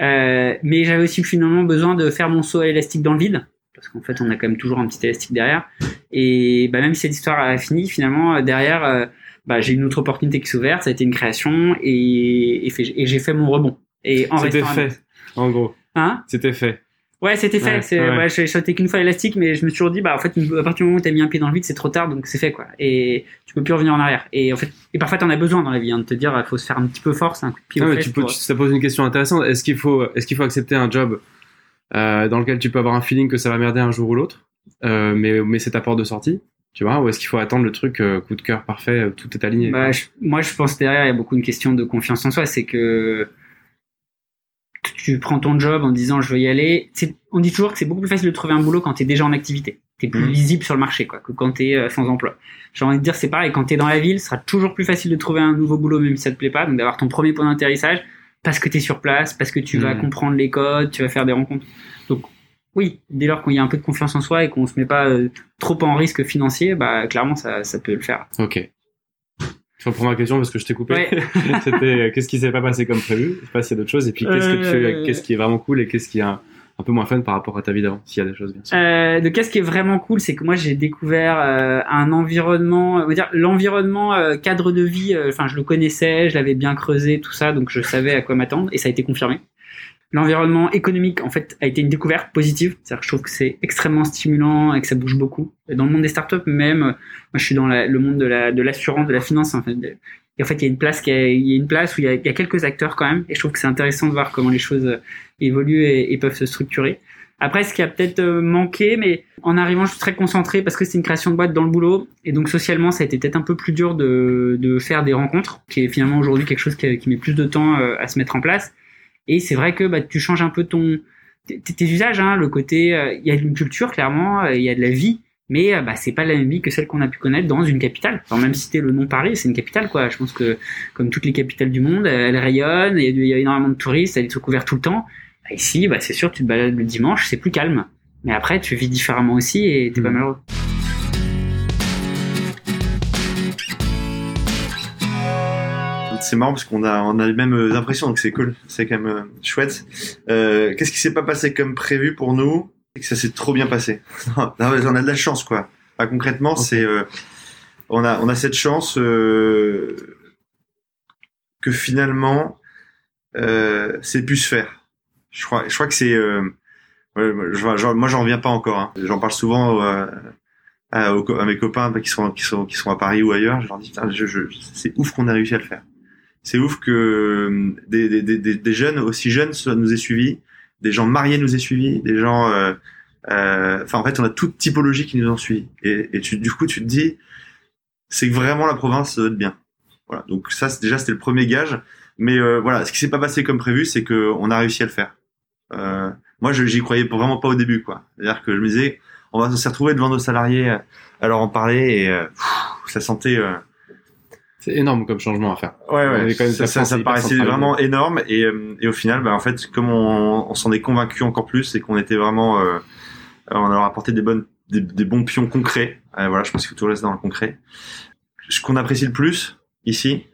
[SPEAKER 3] Euh, mais j'avais aussi finalement besoin de faire mon saut à élastique dans le vide, parce qu'en fait, on a quand même toujours un petit élastique derrière. Et bah, même si cette histoire a fini, finalement, euh, derrière, euh, bah, j'ai une autre opportunité qui s'est ouverte, ça a été une création, et, et, fait- et j'ai fait mon rebond. Et en
[SPEAKER 1] C'était
[SPEAKER 3] à
[SPEAKER 1] fait, en gros.
[SPEAKER 3] Hein?
[SPEAKER 1] C'était fait.
[SPEAKER 3] Ouais, c'était fait.
[SPEAKER 1] Ouais, ouais.
[SPEAKER 3] ouais, j'ai sauté qu'une fois élastique, mais je me suis toujours dit, bah, en fait, à partir du moment où t'as mis un pied dans le vide, c'est trop tard, donc c'est fait, quoi. Et tu peux plus revenir en arrière. Et en fait, et parfois t'en as besoin dans la vie, hein, de te dire, il faut se faire un petit peu force, un coup de pied
[SPEAKER 1] ouais,
[SPEAKER 3] fesses
[SPEAKER 1] tu peux,
[SPEAKER 3] pour-
[SPEAKER 1] tu- ça pose une question intéressante. Est-ce qu'il faut, est-ce qu'il faut accepter un job euh, dans lequel tu peux avoir un feeling que ça va merder un jour ou l'autre, euh, mais, mais c'est ta porte de sortie, tu vois, ou est-ce qu'il faut attendre le truc euh, coup de cœur parfait, tout est aligné
[SPEAKER 3] Bah, je- moi, je pense que derrière, il y a beaucoup une question de confiance en soi. C'est que tu prends ton job en disant je veux y aller. C'est- On dit toujours que c'est beaucoup plus facile de trouver un boulot quand tu es déjà en activité. Tu es plus
[SPEAKER 2] Mhm.
[SPEAKER 3] lisible sur le marché quoi, que quand tu es sans emploi. J'ai envie de dire c'est pareil, quand tu es dans la ville, ce sera toujours plus facile de trouver un nouveau boulot même si ça te plaît pas. Donc d'avoir ton premier point d'atterrissage parce que tu es sur place, parce que tu vas
[SPEAKER 1] Mhm.
[SPEAKER 3] comprendre les codes, tu vas faire des rencontres. Donc oui, dès lors qu'il y a un peu de confiance en soi et qu'on se met pas euh, trop en risque financier, bah clairement ça, ça peut le faire.
[SPEAKER 1] Ok. Je reprends ma question parce que je t'ai coupé.
[SPEAKER 3] Ouais. <laughs>
[SPEAKER 1] C'était euh, qu'est-ce qui s'est pas passé comme prévu? Je sais pas s'il y a d'autres choses. Et puis qu'est-ce que tu
[SPEAKER 3] Euh.
[SPEAKER 1] qu'est-ce qui est vraiment cool et qu'est-ce qui est un, un peu moins fun par rapport à ta vie d'avant, s'il y a des choses bien sûr.
[SPEAKER 3] Euh, de qu'est-ce qui est vraiment cool, c'est que moi j'ai découvert euh, un environnement, on va dire l'environnement euh, cadre de vie. euh, Enfin, je le connaissais, je l'avais bien creusé, tout ça, donc je savais à quoi m'attendre et ça a été confirmé. L'environnement économique, en fait, a été une découverte positive. C'est-à-dire que je trouve que c'est extrêmement stimulant et que ça bouge beaucoup. Dans le monde des startups, même, euh, moi, je suis dans le monde de de l'assurance, de la finance. En fait, et en fait, il y a une place où il y, a, quelques acteurs quand même. Et je trouve que c'est intéressant de voir comment les choses euh, évoluent et, peuvent se structurer. Après, ce qui a peut-être euh, manqué, mais en arrivant, je suis très concentré parce que c'est une création de boîte dans le boulot. Et donc, socialement, ça a été peut-être un peu plus dur de, faire des rencontres, qui est finalement aujourd'hui quelque chose qui, met plus de temps à se mettre en place. Et c'est vrai que bah, tu changes un peu ton tes, usages, hein, le côté, euh, il y a une culture clairement, euh, il y a de la vie, mais euh, bah, c'est pas la même vie que celle qu'on a pu connaître dans une capitale. Enfin, même citer le nom Paris, c'est une capitale quoi. Je pense que comme toutes les capitales du monde, elle rayonne, il y, a y énormément de touristes, elle est trucs ouverts tout le temps. Bah, ici, bah, c'est sûr, tu te balades le dimanche, c'est plus calme. Mais après, tu vis différemment aussi et t'es pas
[SPEAKER 1] Mhm.
[SPEAKER 3] malheureux.
[SPEAKER 2] C'est marrant parce qu'on a, on a les mêmes euh, impressions, donc c'est cool. C'est quand même euh, chouette. Euh, Qu'est-ce qui s'est pas passé comme prévu pour nous? C'est que ça s'est trop bien passé. <laughs> non, on a de la chance, quoi. Concrètement, c'est, euh, on a, on a cette chance euh, que finalement, c'est pu se faire. Je crois, je crois que c'est, moi, j'en reviens pas encore. hein. J'en parle souvent à, mes copains qui sont, qui sont, qui sont à Paris ou ailleurs. Je leur dis, putain, je, je, c'est ouf qu'on a réussi à le faire c'est ouf que euh, des, des, des, des- jeunes aussi jeunes nous aient suivis, des gens mariés nous aient suivis, des gens, euh, euh, enfin en fait on a toute typologie qui nous ont suivis. Et, et tu, du coup tu te dis, c'est que vraiment la province être bien. Voilà. Donc ça déjà c'était le premier gage. Mais euh, voilà, ce qui s'est pas passé comme prévu, c'est que on a réussi à le faire. Euh, moi je j'y croyais vraiment pas au début quoi. C'est-à-dire que je me disais, on va se retrouver devant nos salariés, euh, à leur en parler et euh, pff, ça sentait.
[SPEAKER 1] C'est énorme comme changement à faire.
[SPEAKER 2] Ouais, ouais.
[SPEAKER 1] est quand même-
[SPEAKER 2] ça, ça, ça paraissait vraiment énorme et, euh, et au final, bah, en fait, comme on, on s'en est convaincu encore plus et qu'on était vraiment, euh, on a apporté des bonnes, des, des bons pions concrets. Euh, voilà, je pense que tout reste dans le concret. Ce qu'on apprécie le plus ici,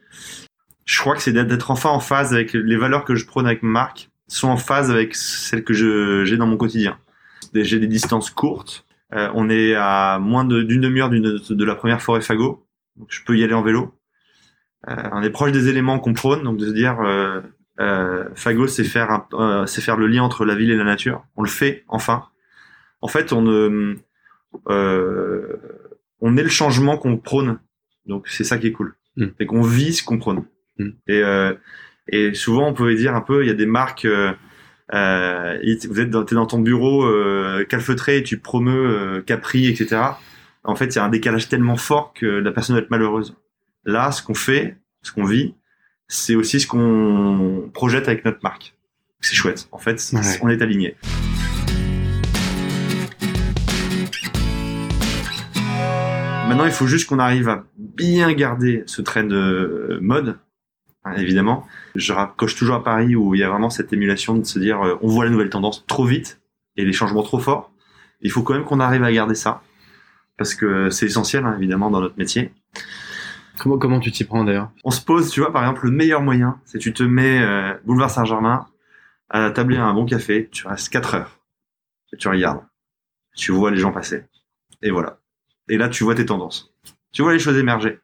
[SPEAKER 2] je crois que c'est d'être enfin en phase avec les valeurs que je prône avec ma marque, sont en phase avec celles que j'ai dans mon quotidien. J'ai des distances courtes. Euh, on est à moins de- d'une demi-heure d'une- de la première forêt Fagot, donc je peux y aller en vélo. Euh, on est proche des éléments qu'on prône, donc de se dire euh, euh, Fago, c'est faire euh, c'est faire le lien entre la ville et la nature. On le fait enfin. En fait, on euh, euh, on est le changement qu'on prône, donc c'est ça qui est cool.
[SPEAKER 1] Mm.
[SPEAKER 2] C'est qu'on vit ce qu'on prône.
[SPEAKER 1] Mm.
[SPEAKER 2] Et euh, et souvent, on pouvait dire un peu, il y a des marques. Euh, euh, vous êtes dans, t'es dans ton bureau euh, calfeutré, et tu promeus euh, Capri, etc. En fait, il y a un décalage tellement fort que la personne va être malheureuse. Là, ce qu'on fait, ce qu'on vit, c'est aussi ce qu'on projette avec notre marque. C'est chouette. En fait,
[SPEAKER 1] Ouais.
[SPEAKER 2] on est aligné. Maintenant, il faut juste qu'on arrive à bien garder ce train de mode, hein, évidemment. Je raccroche toujours à Paris où il y a vraiment cette émulation de se dire, euh, on voit la nouvelle tendance trop vite et les changements trop forts. Il faut quand même qu'on arrive à garder ça parce que c'est essentiel, hein, évidemment, dans notre métier.
[SPEAKER 1] Comment, tu t'y prends d'ailleurs
[SPEAKER 2] On se pose, tu vois, par exemple, le meilleur moyen, c'est tu te mets euh, boulevard Saint-Germain, à la table un bon café, tu restes 4 heures. Et tu regardes. Tu vois les gens passer. Et voilà. Et là, tu vois tes tendances. Tu vois les choses émerger.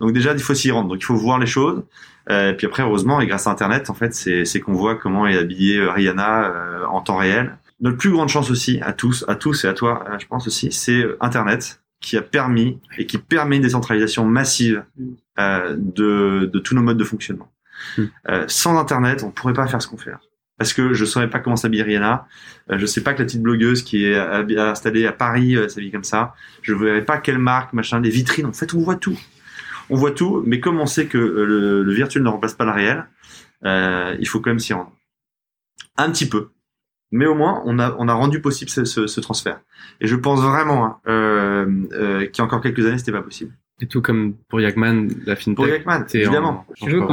[SPEAKER 2] Donc déjà, il faut s'y rendre. Donc il faut voir les choses. Euh, puis après, heureusement, et grâce à Internet, en fait, c'est qu'on voit comment est habillée euh, Rihanna euh, en temps réel. Notre plus grande chance aussi, à tous, à tous et à toi, je pense aussi, c'est Internet qui a permis et qui permet une décentralisation massive euh, de, de tous nos modes de fonctionnement. Mm. Euh, sans Internet, on pourrait pas faire ce qu'on fait là. Parce que je saurais pas comment s'habille Rihanna. Euh, je sais pas que la petite blogueuse qui est installée à Paris euh, s'habille comme ça. Je verrais pas quelle marque, machin, des vitrines. En fait, on voit tout. On voit tout, mais comme on sait que le, le virtuel ne remplace pas le réel, euh, il faut quand même s'y rendre. Un petit peu. Mais au moins, on a, on a rendu possible ce, ce, ce transfert. Et je pense vraiment hein, euh, euh, qu'il y a encore quelques années, c'était pas possible.
[SPEAKER 1] Et tout comme pour Yakman, la fintech.
[SPEAKER 2] Pour Yakman, évidemment.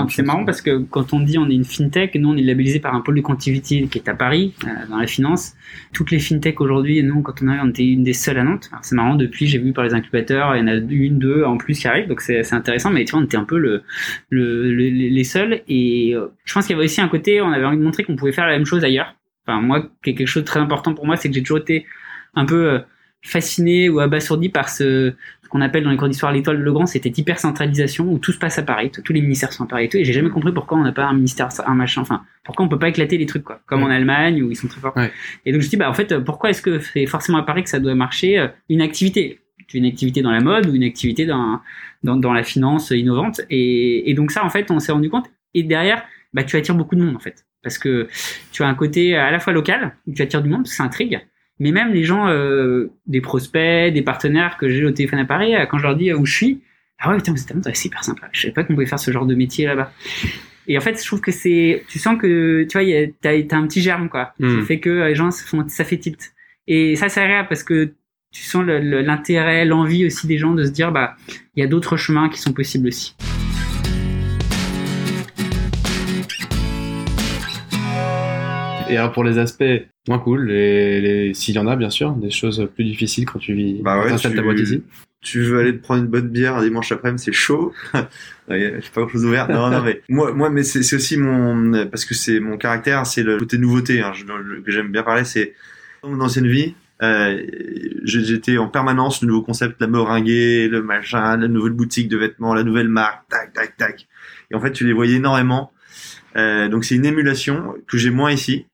[SPEAKER 3] c'est marrant parce que quand on dit on est une fintech, nous on est labellisé par un pôle de quantivity qui est à Paris, euh, dans la finance. Toutes les fintech aujourd'hui, nous quand on arrive, on était une des seules à Nantes. C'est marrant, depuis j'ai vu par les incubateurs, il y en a une, deux en plus qui arrivent, donc c'est intéressant, mais tu vois, on était un peu le, le, les seuls. Et euh, je pense qu'il y avait aussi un côté, on avait envie de montrer qu'on pouvait faire la même chose ailleurs. Enfin, moi, quelque chose de très important pour moi, c'est que j'ai toujours été un peu euh, fasciné ou abasourdi par ce, ce qu'on appelle dans les cours d'histoire l'étoile de Legrand, c'était hyper-centralisation où tout se passe à Paris, tous les ministères sont à Paris et tout. Et j'ai jamais compris pourquoi on n'a pas un ministère, un machin, enfin, pourquoi on peut pas éclater les trucs, quoi, comme en Allemagne où ils sont très forts. Et donc je dis, bah en fait, pourquoi est-ce que c'est forcément à Paris que ça doit marcher euh, une activité? Une activité dans la mode ou une activité dans, dans, dans la finance innovante? Et, et donc ça, en fait, on s'est rendu compte. Et derrière, bah, tu attires beaucoup de monde, en fait. Parce que tu as un côté à la fois local, où tu attires du monde, ça intrigue, mais même les gens, euh, des prospects, des partenaires que j'ai au téléphone à Paris, euh, quand je leur dis euh, où je suis, ah ouais, putain, c'est hyper sympa. Je savais pas qu'on pouvait faire ce genre de métier là-bas. Et en fait, je trouve que c'est, tu sens que, tu vois, t'as as un petit germe, quoi, qui hmm. fait que les gens, font, ça fait tilt. Et ça, c'est agréable parce que tu sens l'intérêt, l'envie aussi des gens de se dire, bah, il y a d'autres chemins qui sont possibles aussi.
[SPEAKER 1] Et alors pour les aspects moins cool, les, s'il y en a bien sûr, des choses plus difficiles quand tu vis
[SPEAKER 2] bah ouais, tu, ta boîte ici. Tu veux aller te prendre une bonne bière un dimanche après-midi, c'est chaud. <laughs> J'ai pas grand chose ouvert. Non, non, mais moi, moi, mais c'est aussi mon, parce que c'est mon caractère, c'est le côté nouveauté hein, que j'aime bien parler. C'est dans mon ancienne vie, euh, j'étais en permanence le nouveau concept, la meringuée, le machin, la nouvelle boutique de vêtements, la nouvelle marque, tac, tac, tac. Et en fait, tu les voyais énormément. Euh, donc c'est une émulation que j'ai moins ici.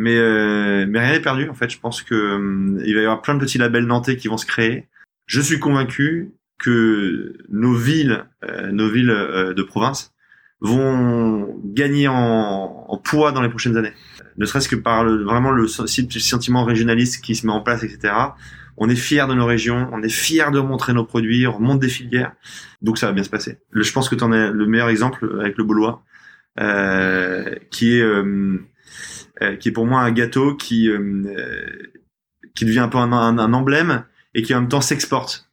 [SPEAKER 2] Mais, euh, mais rien n'est perdu, en fait. Je pense que euh, il va y avoir plein de petits labels nantais qui vont se créer. Je suis convaincu que nos villes, euh, nos villes de province, vont gagner en, poids dans les prochaines années. Ne serait-ce que par vraiment le sentiment régionaliste qui se met en place, etc. On est fier de nos régions, on est fier de montrer nos produits, on remonte des filières, donc ça va bien se passer. je pense que tu en es le meilleur exemple avec le Boulois, euh, qui est qui est pour moi un gâteau qui euh, euh, qui devient un peu un, un, emblème et qui en même temps s'exporte.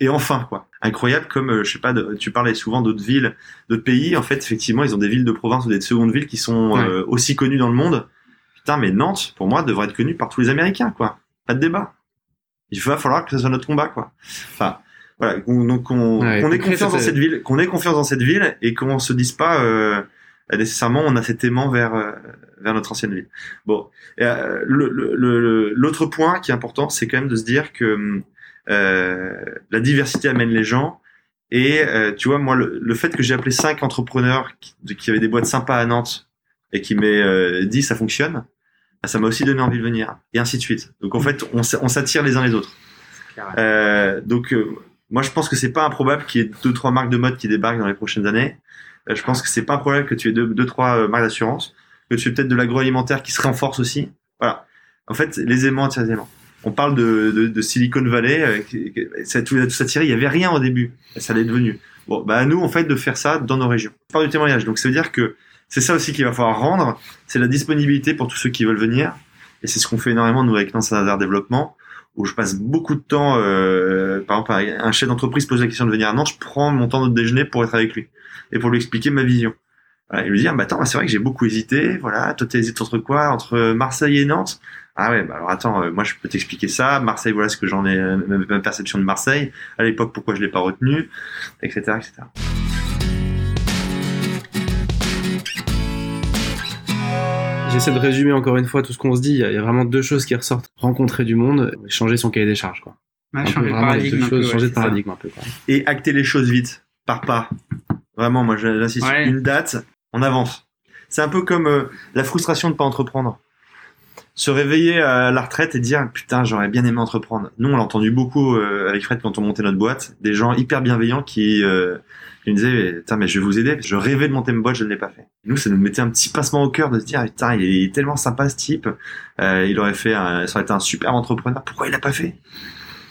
[SPEAKER 2] et enfin quoi, incroyable comme je sais pas, tu parlais souvent d'autres villes, d'autres pays. En fait, effectivement, ils ont des villes de province ou des secondes villes qui sont aussi connues dans le monde. Putain, mais Nantes, pour moi, devrait être connue par tous les Américains, quoi. Pas de débat. Il va falloir que ce soit notre combat, quoi. Enfin, voilà. Donc, qu'on ait confiance dans cette ville, qu'on ait confiance dans cette ville et qu'on se dise pas euh, nécessairement on a cet aimant vers vers notre ancienne ville. Bon, euh, l'autre point qui est important, c'est quand même de se dire que euh, la diversité amène les gens. Et euh, tu vois, moi, le, fait que j'ai appelé cinq entrepreneurs qui, qui, avaient des boîtes sympas à Nantes et qui m'aient dit ça fonctionne, bah, ça m'a aussi donné envie de venir. Et ainsi de suite. Donc en fait, on, on s'attire les uns les autres. donc moi, je pense que c'est pas improbable qu'il y ait deux trois marques de mode qui débarquent dans les prochaines années. Je pense que c'est pas improbable que tu aies deux, deux trois marques d'assurance que tu fais peut-être de l'agroalimentaire qui se renforce aussi. Voilà. En fait, les aimants les aimants. On parle de, de, de Silicon Valley, euh, ça, tout, tout ça il y avait rien au début, ça l'est devenu. Bon, bah à nous en fait de faire ça dans nos régions. Par du témoignage, donc ça veut dire que c'est ça aussi qu'il va falloir rendre, c'est la disponibilité pour tous ceux qui veulent venir. Et c'est ce qu'on fait énormément nous avec Nantes Développement, où je passe beaucoup de temps. Euh, par exemple, un chef d'entreprise pose la question de venir à Nantes, je prends mon temps de déjeuner pour être avec lui et pour lui expliquer ma vision. Voilà, et lui dire, bah attends, c'est vrai que j'ai beaucoup hésité, voilà, toi t'hésites entre quoi? Entre Marseille et Nantes? Ah ouais, bah alors attends, euh, moi je peux t'expliquer ça, Marseille, voilà ce que j'en ai, euh, ma perception de Marseille, à l'époque pourquoi je l'ai pas retenu, etc., etc.
[SPEAKER 1] J'essaie de résumer encore une fois tout ce qu'on se dit. Il y, a, il y a vraiment deux choses qui ressortent. Rencontrer du monde, changer son cahier des charges. Quoi.
[SPEAKER 3] Ouais,
[SPEAKER 1] Un peu
[SPEAKER 3] changer de paradigme. un peu,
[SPEAKER 1] choses,
[SPEAKER 3] ouais,
[SPEAKER 1] changer de
[SPEAKER 3] c'est ça.
[SPEAKER 1] paradigme un peu. Quoi.
[SPEAKER 2] Et acter les choses vite, par pas. Vraiment, moi j'insiste.
[SPEAKER 3] Ouais.
[SPEAKER 2] Une date, on avance. C'est un peu comme euh, la frustration de pas entreprendre. Se réveiller à la retraite et dire putain j'aurais bien aimé entreprendre. Nous on l'a entendu beaucoup euh, avec Fred quand on montait notre boîte, des gens hyper bienveillants qui, euh, qui nous disaient putain mais je vais vous aider. Je rêvais de monter ma boîte, je ne l'ai pas fait. Nous ça nous mettait un petit passement au cœur de se dire putain il est tellement sympa ce type, Euh, il aurait fait, un, ça aurait été un super entrepreneur. Pourquoi il l'a pas fait?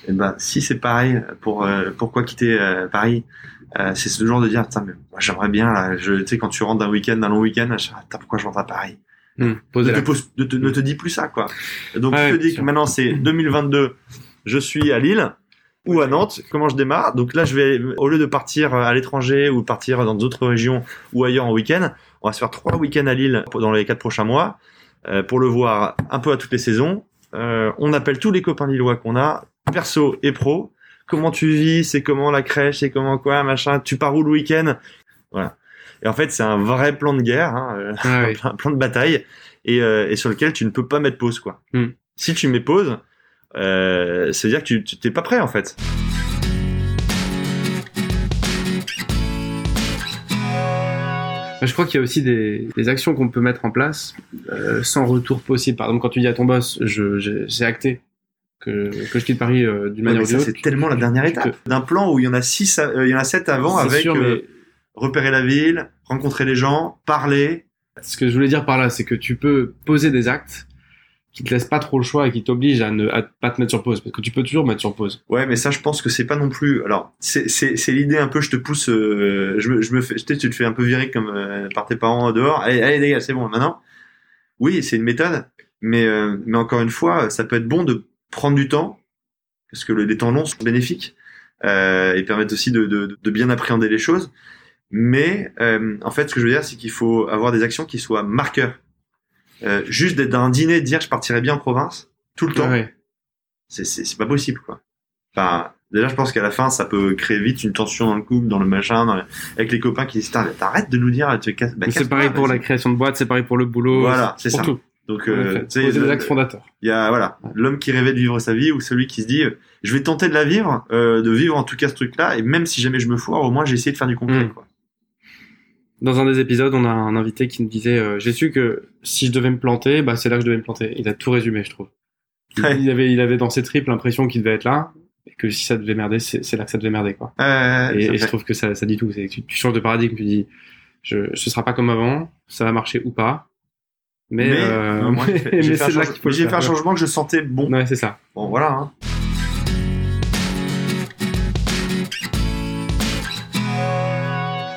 [SPEAKER 2] Et ben si c'est pareil pour euh, pourquoi quitter euh, Paris? Euh, c'est ce genre de dire putain mais moi j'aimerais bien là je tu sais quand tu rentres d'un week-end d'un long week-end je ah, pourquoi je rentre à Paris?
[SPEAKER 1] Hum,
[SPEAKER 2] ne te,
[SPEAKER 1] la
[SPEAKER 2] pose- ne te- ne te dis plus ça quoi. Donc je te dis
[SPEAKER 1] sûr.
[SPEAKER 2] que maintenant c'est 2022 je suis à Lille ou à Nantes. comment je démarre? Donc là je vais au lieu de partir à l'étranger ou partir dans d'autres régions ou ailleurs en week-end on va se faire trois week-ends à Lille dans les quatre prochains mois euh, pour le voir un peu à toutes les saisons. Euh, on appelle tous les copains lillois qu'on a perso et pro. Comment tu vis, c'est comment la crèche, c'est comment quoi, machin, tu pars où le week-end, voilà. Et en fait, c'est un vrai plan de guerre, hein, euh,
[SPEAKER 1] Ah oui. <laughs>
[SPEAKER 2] un plan de bataille, et, euh, et sur lequel tu ne peux pas mettre pause, quoi.
[SPEAKER 1] Hmm.
[SPEAKER 2] Si tu mets pause, euh, c'est-à-dire que tu t'es pas prêt, en fait.
[SPEAKER 1] Je crois qu'il y a aussi des, des actions qu'on peut mettre en place euh, sans retour possible. Par exemple, quand tu dis à ton boss, je, j'ai, j'ai acté que, que je quitte Paris euh, d'une
[SPEAKER 2] Ouais,
[SPEAKER 1] manière
[SPEAKER 2] mais
[SPEAKER 1] ou
[SPEAKER 2] ça,
[SPEAKER 1] d'une
[SPEAKER 2] c'est tellement la dernière étape. D'un plan où il y en a six, à- euh, il y en a sept avant
[SPEAKER 1] C'est
[SPEAKER 2] avec
[SPEAKER 1] sûr, mais
[SPEAKER 2] repérer la ville, rencontrer les gens, parler.
[SPEAKER 1] ce que je voulais dire par là, c'est que tu peux poser des actes qui te laissent pas trop le choix et qui t'obligent à ne à pas te mettre sur pause. Parce que tu peux toujours mettre sur pause.
[SPEAKER 2] Ouais, mais ça, je pense que c'est pas non plus. Alors, c'est l'idée un peu. Je te pousse. euh, je me je me fais. Tu te fais un peu virer comme euh, par tes parents dehors. Allez, allez, les gars, c'est bon. Maintenant, oui, c'est une méthode. Mais euh, mais encore une fois, ça peut être bon de prendre du temps parce que le, les temps longs sont bénéfiques et permettent aussi de, de de bien appréhender les choses. Mais euh, en fait, ce que je veux dire, c'est qu'il faut avoir des actions qui soient marqueurs. Euh, juste d'être dans un dîner, de dire je partirai bien en province tout le temps
[SPEAKER 1] Ouais.
[SPEAKER 2] c'est pas possible quoi. Enfin, déjà je pense qu'à la fin ça peut créer vite une tension dans le couple, dans le machin, dans le- avec les copains qui disent t'arrêtes de nous dire tu. Bah,
[SPEAKER 1] c'est pareil pour la création de boîte, c'est pareil pour le boulot.
[SPEAKER 2] Voilà, c'est ça.
[SPEAKER 1] tout.
[SPEAKER 2] Donc euh, tu sais,
[SPEAKER 1] Poser des
[SPEAKER 2] le-
[SPEAKER 1] axes fondateurs.
[SPEAKER 2] il y a voilà l'homme qui rêvait de vivre sa vie ou celui qui se dit je vais tenter de la vivre, euh, de vivre en tout cas ce truc-là et même si jamais je me foire, au moins j'ai essayé de faire du concret
[SPEAKER 1] Mm.
[SPEAKER 2] quoi.
[SPEAKER 1] Dans un des épisodes, on a un invité qui nous disait euh, J'ai su que si je devais me planter, bah, c'est là que je devais me planter. Il a tout résumé, je trouve. Il,
[SPEAKER 2] Ouais.
[SPEAKER 1] il avait, il avait dans ses tripes l'impression qu'il devait être là, et que si ça devait merder, c'est là que ça devait merder. Quoi.
[SPEAKER 2] Euh,
[SPEAKER 1] et je trouve que ça, ça dit tout. Tu, tu changes de paradigme, tu dis je, Ce sera pas comme avant, ça va marcher ou pas. Mais,
[SPEAKER 2] mais,
[SPEAKER 1] euh, <laughs> mais
[SPEAKER 2] fait- j'ai fait un fait changement que je sentais bon.
[SPEAKER 1] Ouais, c'est ça.
[SPEAKER 2] Bon voilà. Hein.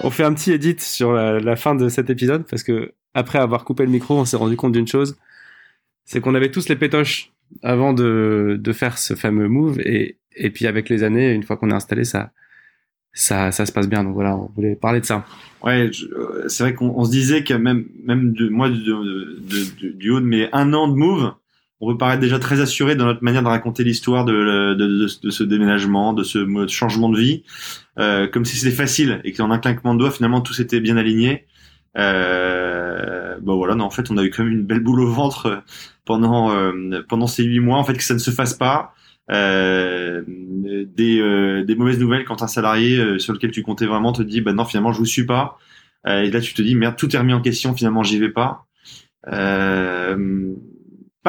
[SPEAKER 1] On fait un petit edit sur la, fin de cet épisode parce que après avoir coupé le micro, on s'est rendu compte d'une chose, c'est qu'on avait tous les pétoches avant de, faire ce fameux move et, puis avec les années, une fois qu'on est installé, ça, se passe bien. Donc voilà, on voulait parler de ça.
[SPEAKER 2] Ouais, euh, c'est vrai qu'on on se disait que même, même moi, du haut de mes un an de move, on peut paraître déjà très assuré dans notre manière de raconter l'histoire de, de, de, de ce déménagement, de ce changement de vie, euh, comme si c'était facile et qu'en un claquement de doigts, finalement, tout s'était bien aligné. Euh, bon voilà, non, en fait, on a eu quand même une belle boule au ventre euh, pendant euh, pendant ces huit mois, en fait, que ça ne se fasse pas. Euh, des, euh, des mauvaises nouvelles quand un salarié euh, sur lequel tu comptais vraiment te dit bah non finalement je vous suis pas et là tu te dis merde tout est remis en question finalement j'y vais pas euh,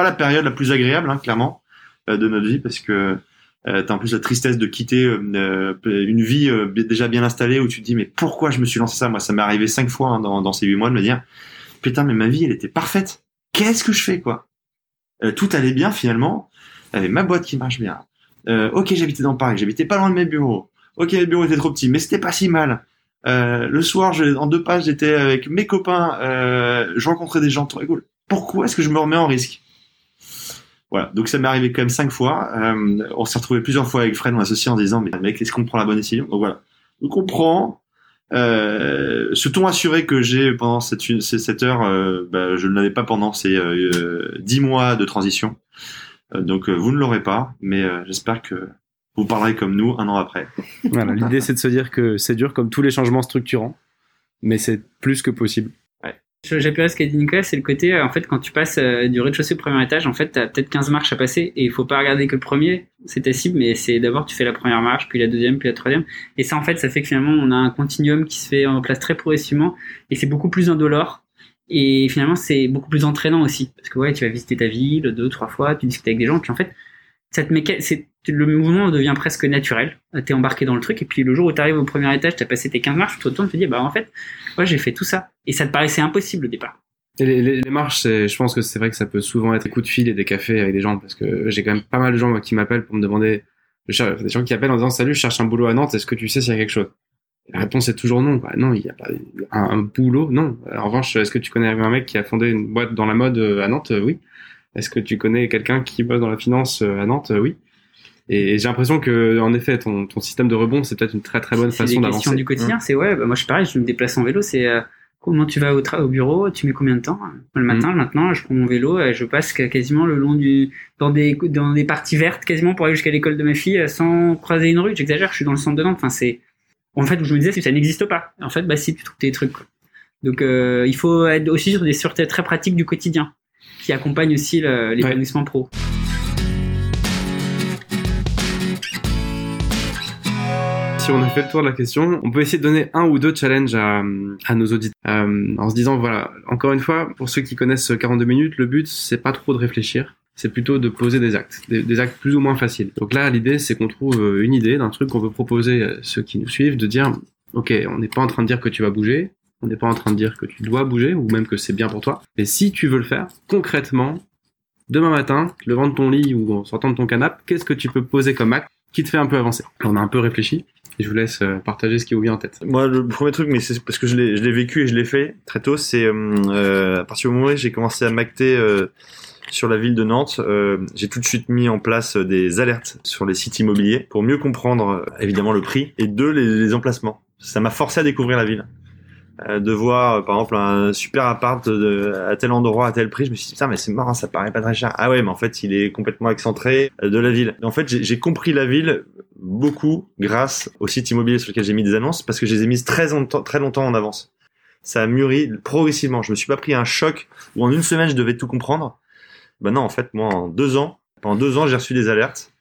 [SPEAKER 2] la période la plus agréable hein, clairement euh, de notre vie parce que euh, t'as en plus la tristesse de quitter euh, euh, une vie déjà bien installée où tu te dis mais pourquoi je me suis lancé ça? Moi ça m'est arrivé cinq fois hein, dans, ces huit mois de me dire putain mais ma vie elle était parfaite. Qu'est-ce que je fais quoi? Tout allait bien finalement. J'avais ma boîte qui marche bien. Ok j'habitais dans Paris j'habitais pas loin de mes bureaux. Ok le bureau était trop petit mais c'était pas si mal. Le soir, en deux pages, j'étais avec mes copains, je rencontrais des gens trop cool. Pourquoi est-ce que je me remets en risque? Voilà, donc ça m'est arrivé quand même cinq fois. Euh, on s'est retrouvé plusieurs fois avec Fred, mon associé, en disant mais mec, est-ce qu'on prend la bonne décision? Donc voilà, donc on prend. Euh, ce ton assuré que j'ai pendant cette, ces- cette heure, euh, bah, je ne l'avais pas pendant ces euh, euh, dix mois de transition? Euh, donc vous ne l'aurez pas, mais j'espère que vous parlerez comme nous un an après.
[SPEAKER 1] Voilà, l'idée c'est de se dire que c'est dur comme tous les changements structurants, mais c'est plus que possible.
[SPEAKER 3] J'appuierai ce qu'a dit Nicolas, c'est le côté, euh, en fait, quand tu passes euh, du rez-de-chaussée au premier étage, en fait, t'as peut-être 15 marches à passer et il faut pas regarder que le premier, c'est ta cible, mais c'est d'abord tu fais la première marche, puis la deuxième, puis la troisième. Et ça, en fait, ça fait que finalement, on a un continuum qui se fait en place très progressivement et c'est beaucoup plus indolore. Et finalement, c'est beaucoup plus entraînant aussi. Parce que ouais, tu vas visiter ta ville deux, trois fois, tu discutes avec des gens, puis en fait, cette méca... le mouvement devient presque naturel. T'es embarqué dans le truc, et puis le jour où t'arrives au premier étage, t'as passé tes 15 marches, tu te retournes, tu te dis, bah en fait, ouais, j'ai fait tout ça. Et ça te paraissait impossible au départ.
[SPEAKER 1] Les, marches, je pense que c'est vrai que ça peut souvent être des coups de fil et des cafés avec des gens, parce que j'ai quand même pas mal de gens qui m'appellent pour me demander, des gens qui appellent en disant, salut, je cherche un boulot à Nantes, est-ce que tu sais s'il y a quelque chose? La réponse est toujours non. Bah, non, il y a pas un, un, boulot, non. En revanche, est-ce que tu connais un mec qui a fondé une boîte dans la mode à Nantes? Oui. Est-ce que tu connais quelqu'un qui bosse dans la finance à Nantes? Oui. Et j'ai l'impression que, en effet, ton, ton système de rebond, c'est peut-être une très très bonne façon d'avancer.
[SPEAKER 3] question du quotidien, mmh. c'est ouais, bah, moi je suis pareil, je me déplace en vélo, c'est euh, comment tu vas au, au, bureau, tu mets combien de temps? Le matin, mmh. maintenant, je prends mon vélo et je passe quasiment le long du, dans des, dans des parties vertes, quasiment pour aller jusqu'à l'école de ma fille sans croiser une rue. J'exagère, je suis dans le centre de Nantes. Enfin, c'est, en fait, je me disais, que ça n'existe pas. En fait, bah si, tu trouves tes trucs. Quoi. Donc, euh, il faut être aussi sur des sûretés très pratiques du quotidien qui accompagnent aussi l'épanouissement pro.
[SPEAKER 1] si on a fait le tour de la question, on peut essayer de donner un ou deux challenges à, à nos auditeurs. Euh, en se disant, voilà, encore une fois, pour ceux qui connaissent 42 minutes, le but, c'est pas trop de réfléchir. C'est plutôt de poser des actes, des, des, actes plus ou moins faciles. Donc là, l'idée, c'est qu'on trouve euh, une idée d'un truc qu'on veut proposer à ceux qui nous suivent, de dire, ok, on n'est pas en train de dire que tu vas bouger, on n'est pas en train de dire que tu dois bouger, ou même que c'est bien pour toi. Mais si tu veux le faire, concrètement, demain matin, le vent de ton lit ou en sortant de ton canapé, qu'est-ce que tu peux poser comme acte qui te fait un peu avancer? On a un peu réfléchi et je vous laisse euh, partager ce qui vous vient en tête.
[SPEAKER 2] Moi, le premier truc, mais c'est parce que je l'ai vécu et je l'ai fait très tôt, c'est euh, à partir du moment où j'ai commencé à m'acter euh, sur la ville de Nantes, euh, j'ai tout de suite mis en place des alertes sur les sites immobiliers pour mieux comprendre évidemment le prix et deux les emplacements. Ça m'a forcé à découvrir la ville de voir par exemple un super appart à tel endroit à tel prix je me suis dit putain mais c'est marrant ça paraît pas très cher ah ouais mais en fait il est complètement excentré de la ville en fait j'ai compris la ville beaucoup grâce au site immobilier sur lequel j'ai mis des annonces parce que je les ai mises très très longtemps en avance. Ça a mûri progressivement. Je me suis pas pris un choc où en une semaine je devais tout comprendre. Ben non, en fait, moi, en deux ans, pendant deux ans, j'ai reçu des alertes.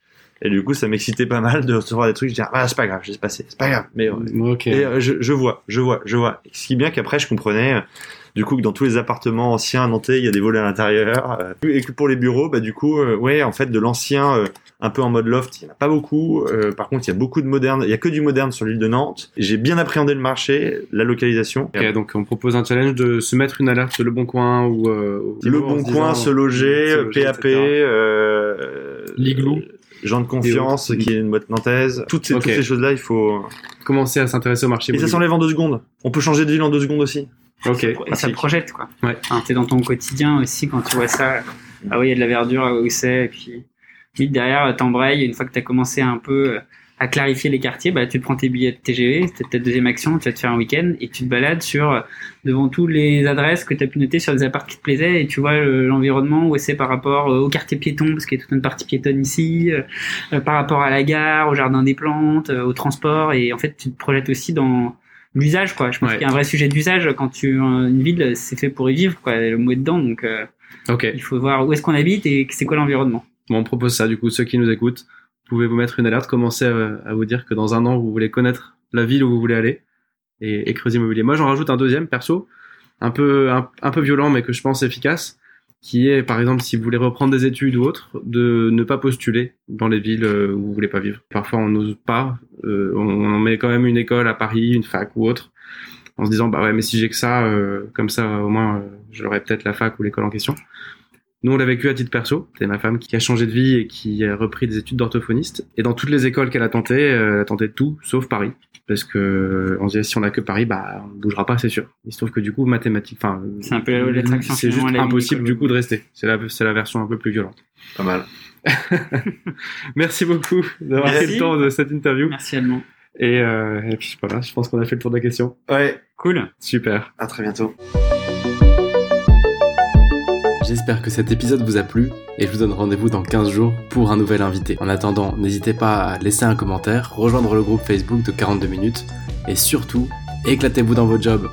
[SPEAKER 2] Et du coup, ça m'excitait pas mal de recevoir des trucs. Je dis, ah, c'est pas grave, je passé, c'est pas grave. Mais,
[SPEAKER 1] okay.
[SPEAKER 2] et, euh, je, je, vois, je vois, je vois. Ce qui est bien qu'après, je comprenais, du coup, que dans tous les appartements anciens à nantais, il y a des volets à l'intérieur. Euh, et que pour les bureaux, bah, du coup, euh, ouais, en fait, de l'ancien, euh, un peu en mode loft, il n'y en a pas beaucoup. Euh, par contre, il y a beaucoup de moderne. Il y a que du moderne sur l'île de Nantes. J'ai bien appréhendé le marché, la localisation.
[SPEAKER 1] Okay, donc on propose un challenge de se mettre une alerte sur le Bon Coin ou euh,
[SPEAKER 2] le Bon Coin, se loger, se loger PAP, euh,
[SPEAKER 1] L'igloo.
[SPEAKER 2] Gens de confiance, qui est une boîte nantaise. Toutes ces, okay. toutes ces choses-là, il faut
[SPEAKER 1] commencer à s'intéresser au marché.
[SPEAKER 2] Et ça s'enlève en deux secondes. On peut changer de ville en deux secondes aussi.
[SPEAKER 1] Ok.
[SPEAKER 3] Ça, ça projette quoi.
[SPEAKER 1] Ouais.
[SPEAKER 3] Enfin, t'es dans ton quotidien aussi quand tu vois ça. Ah oui, il y a de la verdure où c'est, et puis vite derrière t'embrayes. Une fois que t'as commencé un peu à clarifier les quartiers, bah tu prends tes billets de TGV, c'est ta deuxième action, tu vas te faire un week-end et tu te balades sur devant toutes les adresses que tu as pu noter sur des apparts qui te plaisaient et tu vois l'environnement où c'est par rapport au quartier piéton parce qu'il y a toute une partie piétonne ici, euh, par rapport à la gare, au jardin des plantes, euh, au transport et en fait tu te projettes aussi dans l'usage quoi je pense
[SPEAKER 1] Ouais.
[SPEAKER 3] qu'il y a un vrai sujet d'usage quand tu une ville c'est fait pour y vivre quoi le mot est dedans donc euh,
[SPEAKER 1] Ok.
[SPEAKER 3] il faut voir où est-ce qu'on habite et c'est quoi l'environnement
[SPEAKER 1] Bon, on propose ça, du coup, ceux qui nous écoutent, pouvez vous mettre une alerte, commencer à, vous dire que dans un an, vous voulez connaître la ville où vous voulez aller et, et creuser immobilier. Moi, j'en rajoute un deuxième, perso, un peu, un, peu violent, mais que je pense efficace, qui est, par exemple, si vous voulez reprendre des études ou autre, de ne pas postuler dans les villes euh, où vous voulez pas vivre. Parfois, on n'ose pas, euh, on, on met quand même une école à Paris, une fac ou autre, en se disant, bah ouais, mais si j'ai que ça, euh, comme ça, au moins, euh, j'aurai peut-être la fac ou l'école en question. Nous, on l'a vécu à titre perso. C'est ma femme qui a changé de vie et qui a repris des études d'orthophoniste. Et dans toutes les écoles qu'elle a tenté, euh, elle a tenté tout, sauf Paris. Parce que on se disait, si on a que Paris, bah, on bougera pas, c'est sûr. Il se trouve que du coup, mathématiques, enfin,
[SPEAKER 3] c'est un peu l'attraction
[SPEAKER 1] c'est juste impossible du coup de rester. C'est la, c'est la version un peu plus violente.
[SPEAKER 2] Pas mal. <laughs>
[SPEAKER 1] Merci beaucoup d'avoir pris le temps de cette interview.
[SPEAKER 3] merci Edmond
[SPEAKER 1] Et, euh, et puis voilà, je pense qu'on a fait le tour de la question.
[SPEAKER 2] Ouais.
[SPEAKER 3] cool
[SPEAKER 1] Super.
[SPEAKER 2] À très bientôt.
[SPEAKER 1] J'espère que cet épisode vous a plu et je vous donne rendez-vous dans 15 jours pour un nouvel invité. En attendant, n'hésitez pas à laisser un commentaire, rejoindre le groupe Facebook de 42 minutes et surtout, éclatez-vous dans vos jobs.